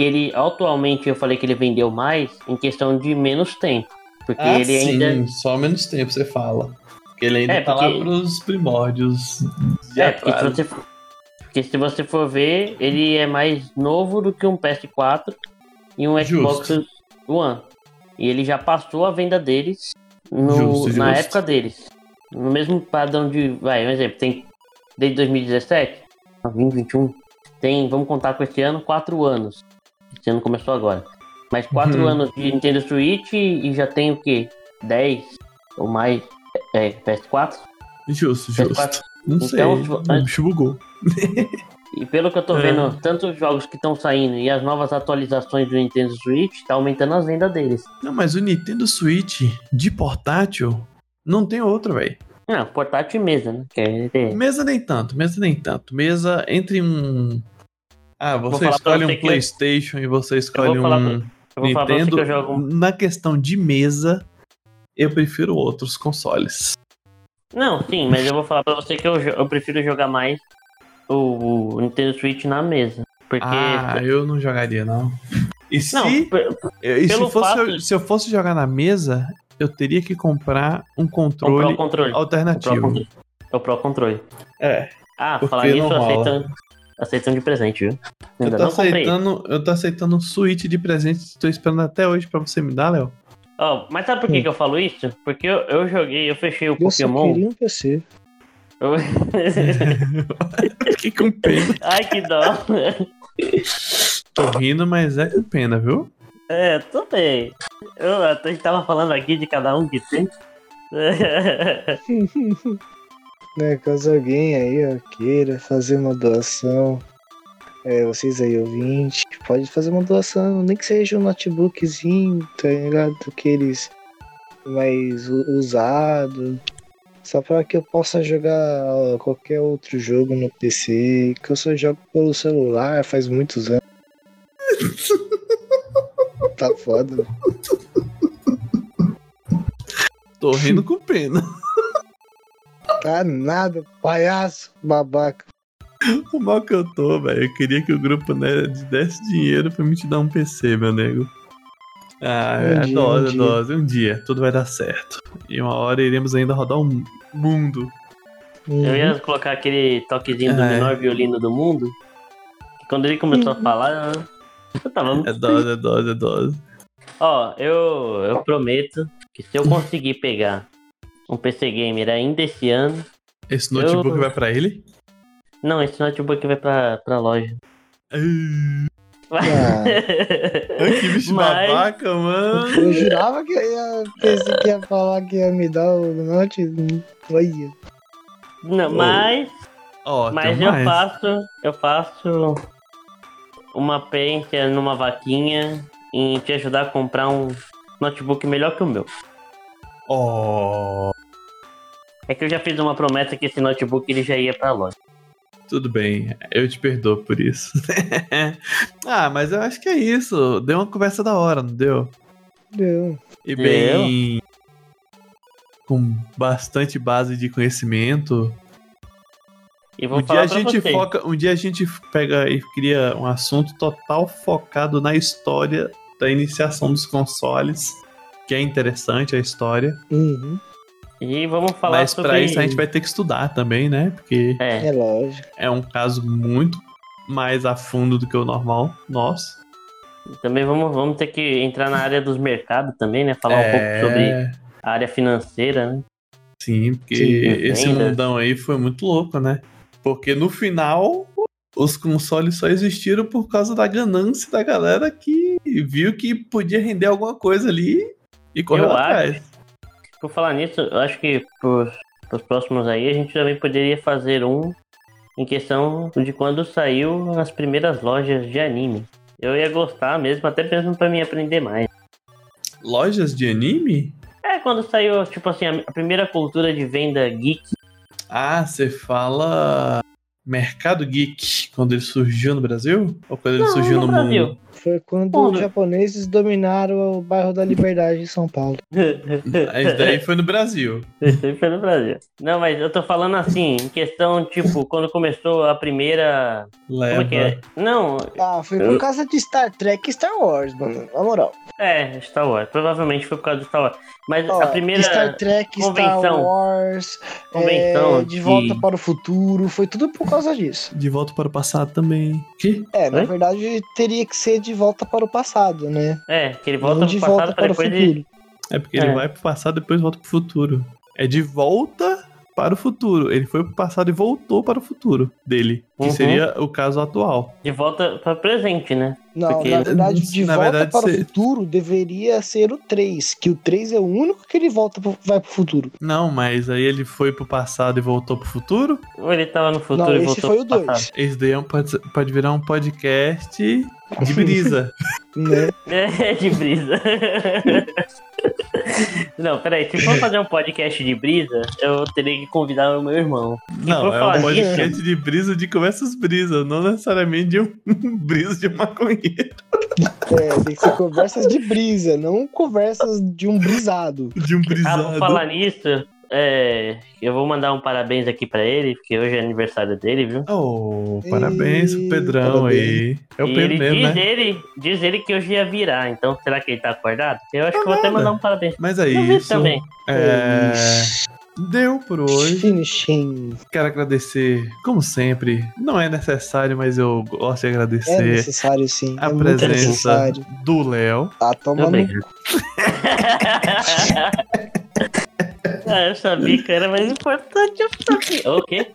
Que ele, atualmente, eu falei que ele vendeu mais em questão de menos tempo. Porque Ah, ele sim, ainda. só menos tempo você fala. Porque ele ainda É, tá porque- lá pros primórdios. É, porque se, você, for- porque se você for ver, ele é mais novo do que um PS4 e um Xbox Justo. One. E ele já passou a venda deles no- Justo, na justo. época deles. No mesmo padrão de. Vai, um exemplo, tem desde 2017, 2021, tem, vamos contar com esse ano, 4 anos. Esse ano começou agora. Mas 4 Uhum. anos de Nintendo Switch e já tem o quê? 10 ou mais é, PS4? Justo, PS4. justo. Não Então, sei. O bicho bugou. E pelo que eu tô É. vendo, tanto os jogos que estão saindo e as novas atualizações do Nintendo Switch, tá aumentando as vendas deles. Não, mas o Nintendo Switch de portátil não tem outro, velho. Não, portátil e mesa, né? É- Mesa nem tanto, mesa nem tanto. Mesa entre um. Ah, você escolhe você um PlayStation e você escolhe um Eu vou falar pra você Nintendo. que eu jogo. Na questão de mesa, eu prefiro outros consoles. Não, sim, mas eu vou falar pra você que eu, eu prefiro jogar mais o, o Nintendo Switch na mesa. Porque. Ah, eu não jogaria, não. E se, não, e se, fosse, fato- se eu fosse jogar na mesa, eu teria que comprar um comprar controle o controle. O Pro alternativo. Controle. O Pro Controle. É, Ah, falar nisso, não aceitam de presente, viu? eu Ainda tô, não comprei. aceitando, eu tô aceitando um Switch de presente. Tô esperando até hoje pra você me dar, Léo. Ó, mas sabe por que, Hum. que eu falo isso? Porque eu, eu joguei, eu fechei o Eu Pokémon. queria um PC. Eu- Fiquei com pena. Ai, que dó. Tô rindo, mas é com pena, viu? É, tô bem. Eu, a gente tava falando aqui de cada um que tem. né, caso alguém aí queira fazer uma doação, é, vocês aí ouvintes, pode fazer uma doação, nem que seja um notebookzinho, tá ligado? Aqueles mais usado, só para que eu possa jogar qualquer outro jogo no PC, que eu só jogo pelo celular faz muitos anos. tá foda. Tô rindo com pena. Tá nada, palhaço, babaca. O mal que eu tô, velho. Eu queria que o grupo né, desse dinheiro pra me te dar um PC, meu nego. Ah, Um é dia, dose, um é dia. dose. Um dia, tudo vai dar certo. E uma hora iremos ainda rodar um mundo. Eu ia colocar aquele toquezinho do É. menor violino do mundo. que Quando ele começou a falar, eu tava muito É dose, é dose, é dose. Ó, eu, eu prometo que se eu conseguir pegar um PC Gamer ainda esse ano. Esse notebook Eu- vai pra ele? Não, esse notebook vai pra, pra loja. Ah, que bicho Mas- babaca, mano. Eu jurava que eu ia, pensei que ia falar que ia me dar o note. Olha. Não, Oh, mas Ó, mas eu mais. faço. Eu faço uma pência numa vaquinha em te ajudar a comprar um notebook melhor que o meu. Ó, É que eu já fiz uma promessa que esse notebook ele já ia pra loja. tudo bem. Eu te perdoo por isso. ah, mas eu acho que é isso. Deu uma conversa da hora, não deu? Deu. E bem. Com bastante base de conhecimento. E vou Um dia, falar a pra gente você. foca, um dia a gente pega e cria um assunto total focado na história da iniciação dos consoles. Que é interessante a história. Uhum. E vamos falar Mas sobre. pra isso a gente vai ter que estudar também, né? Porque É, É lógico. é um caso muito mais a fundo do que o normal. Nossa. também vamos, vamos ter que entrar na área dos mercados também, né? Falar um pouco sobre É, a área financeira, né? Sim, porque Sim, esse mundão aí foi muito louco, né? Porque no final, os consoles só existiram por causa da ganância da galera que viu que podia render alguma coisa ali e correu Eu atrás. Por falar nisso, eu acho que pros, pros próximos aí a gente também poderia fazer um em questão de quando saiu as primeiras lojas de anime. Eu ia gostar mesmo, até mesmo pra mim aprender mais. Lojas de anime? É, quando saiu, tipo assim, a primeira cultura de venda geek. Ah, você fala Mercado Geek, quando ele surgiu no Brasil? Ou quando ele Não, surgiu no, no mundo? Foi quando Bom, os japoneses dominaram o bairro da Liberdade em São Paulo. Isso daí foi no Brasil. Isso aí foi no Brasil. Não, mas eu tô falando assim, em questão, tipo, quando começou a primeira. Como Leva. é que é? Não, Ah, foi por causa de Star Trek e Star Wars, mano. Na moral. é, Star Wars. Provavelmente foi por causa do Star Wars. Mas Ó, a primeira. Star Trek, Star convenção. Wars, Convenção é, De Volta para o Futuro, foi tudo por causa disso. De volta para o passado também. Que? É, na Oi? verdade teria que ser De Volta para o Passado, né? É, que ele volta Não pro de passado volta pra para o depois de. futuro. É porque ele É. vai pro passado e depois volta pro futuro. É de volta para o futuro. Ele foi pro passado e voltou para o futuro dele. Que Uhum. seria o caso atual. De volta pra presente, né? Não, Porque- na verdade, De Na Volta verdade, para o Futuro deveria ser o 3, que o 3 é o único que ele volta pro- vai pro futuro. Não, mas aí ele foi pro passado e voltou pro futuro? Ou ele tava no futuro Não, e esse voltou foi o pro 2, passado. Esse daí é um- pode, pode virar um podcast de brisa. né? É, de brisa. Não, peraí, se for fazer um podcast de brisa, eu teria que convidar o meu irmão. Não, por é falar um podcast de brisa de conversas brisa, não necessariamente de um brisa de maconheiro. É, tem que ser conversas de brisa, não conversas de um brisado. De um Ah, brisado. por falar nisso, é, eu vou mandar um parabéns aqui pra ele, porque hoje é aniversário dele, viu? Oh, parabéns pro Ih, Pedrão parabéns. aí. É o e Pedro ele mesmo, diz, né? ele diz ele que hoje ia virar, então será que ele tá acordado? Eu acho que vou até nada. mandar um parabéns. Mas é isso. também. É... Deu por hoje. Finishing. Quero agradecer, como sempre. Não é necessário, mas eu gosto de É agradecer necessário sim. a é presença do Léo. Tá tomando. Ah, eu sabia que era mais importante. Eu sabia. O quê?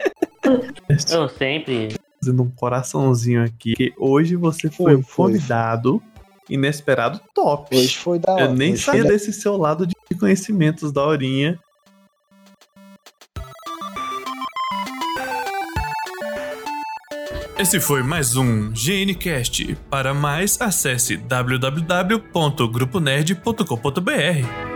Eu sempre. Fazendo um coraçãozinho aqui. Que hoje você foi, Foi, foi. convidado inesperado top. Hoje foi da hora. eu nem da- desse seu lado de conhecimentos da horinha. Esse foi mais um GNCast. Para mais, acesse www.gruponerd.com.br.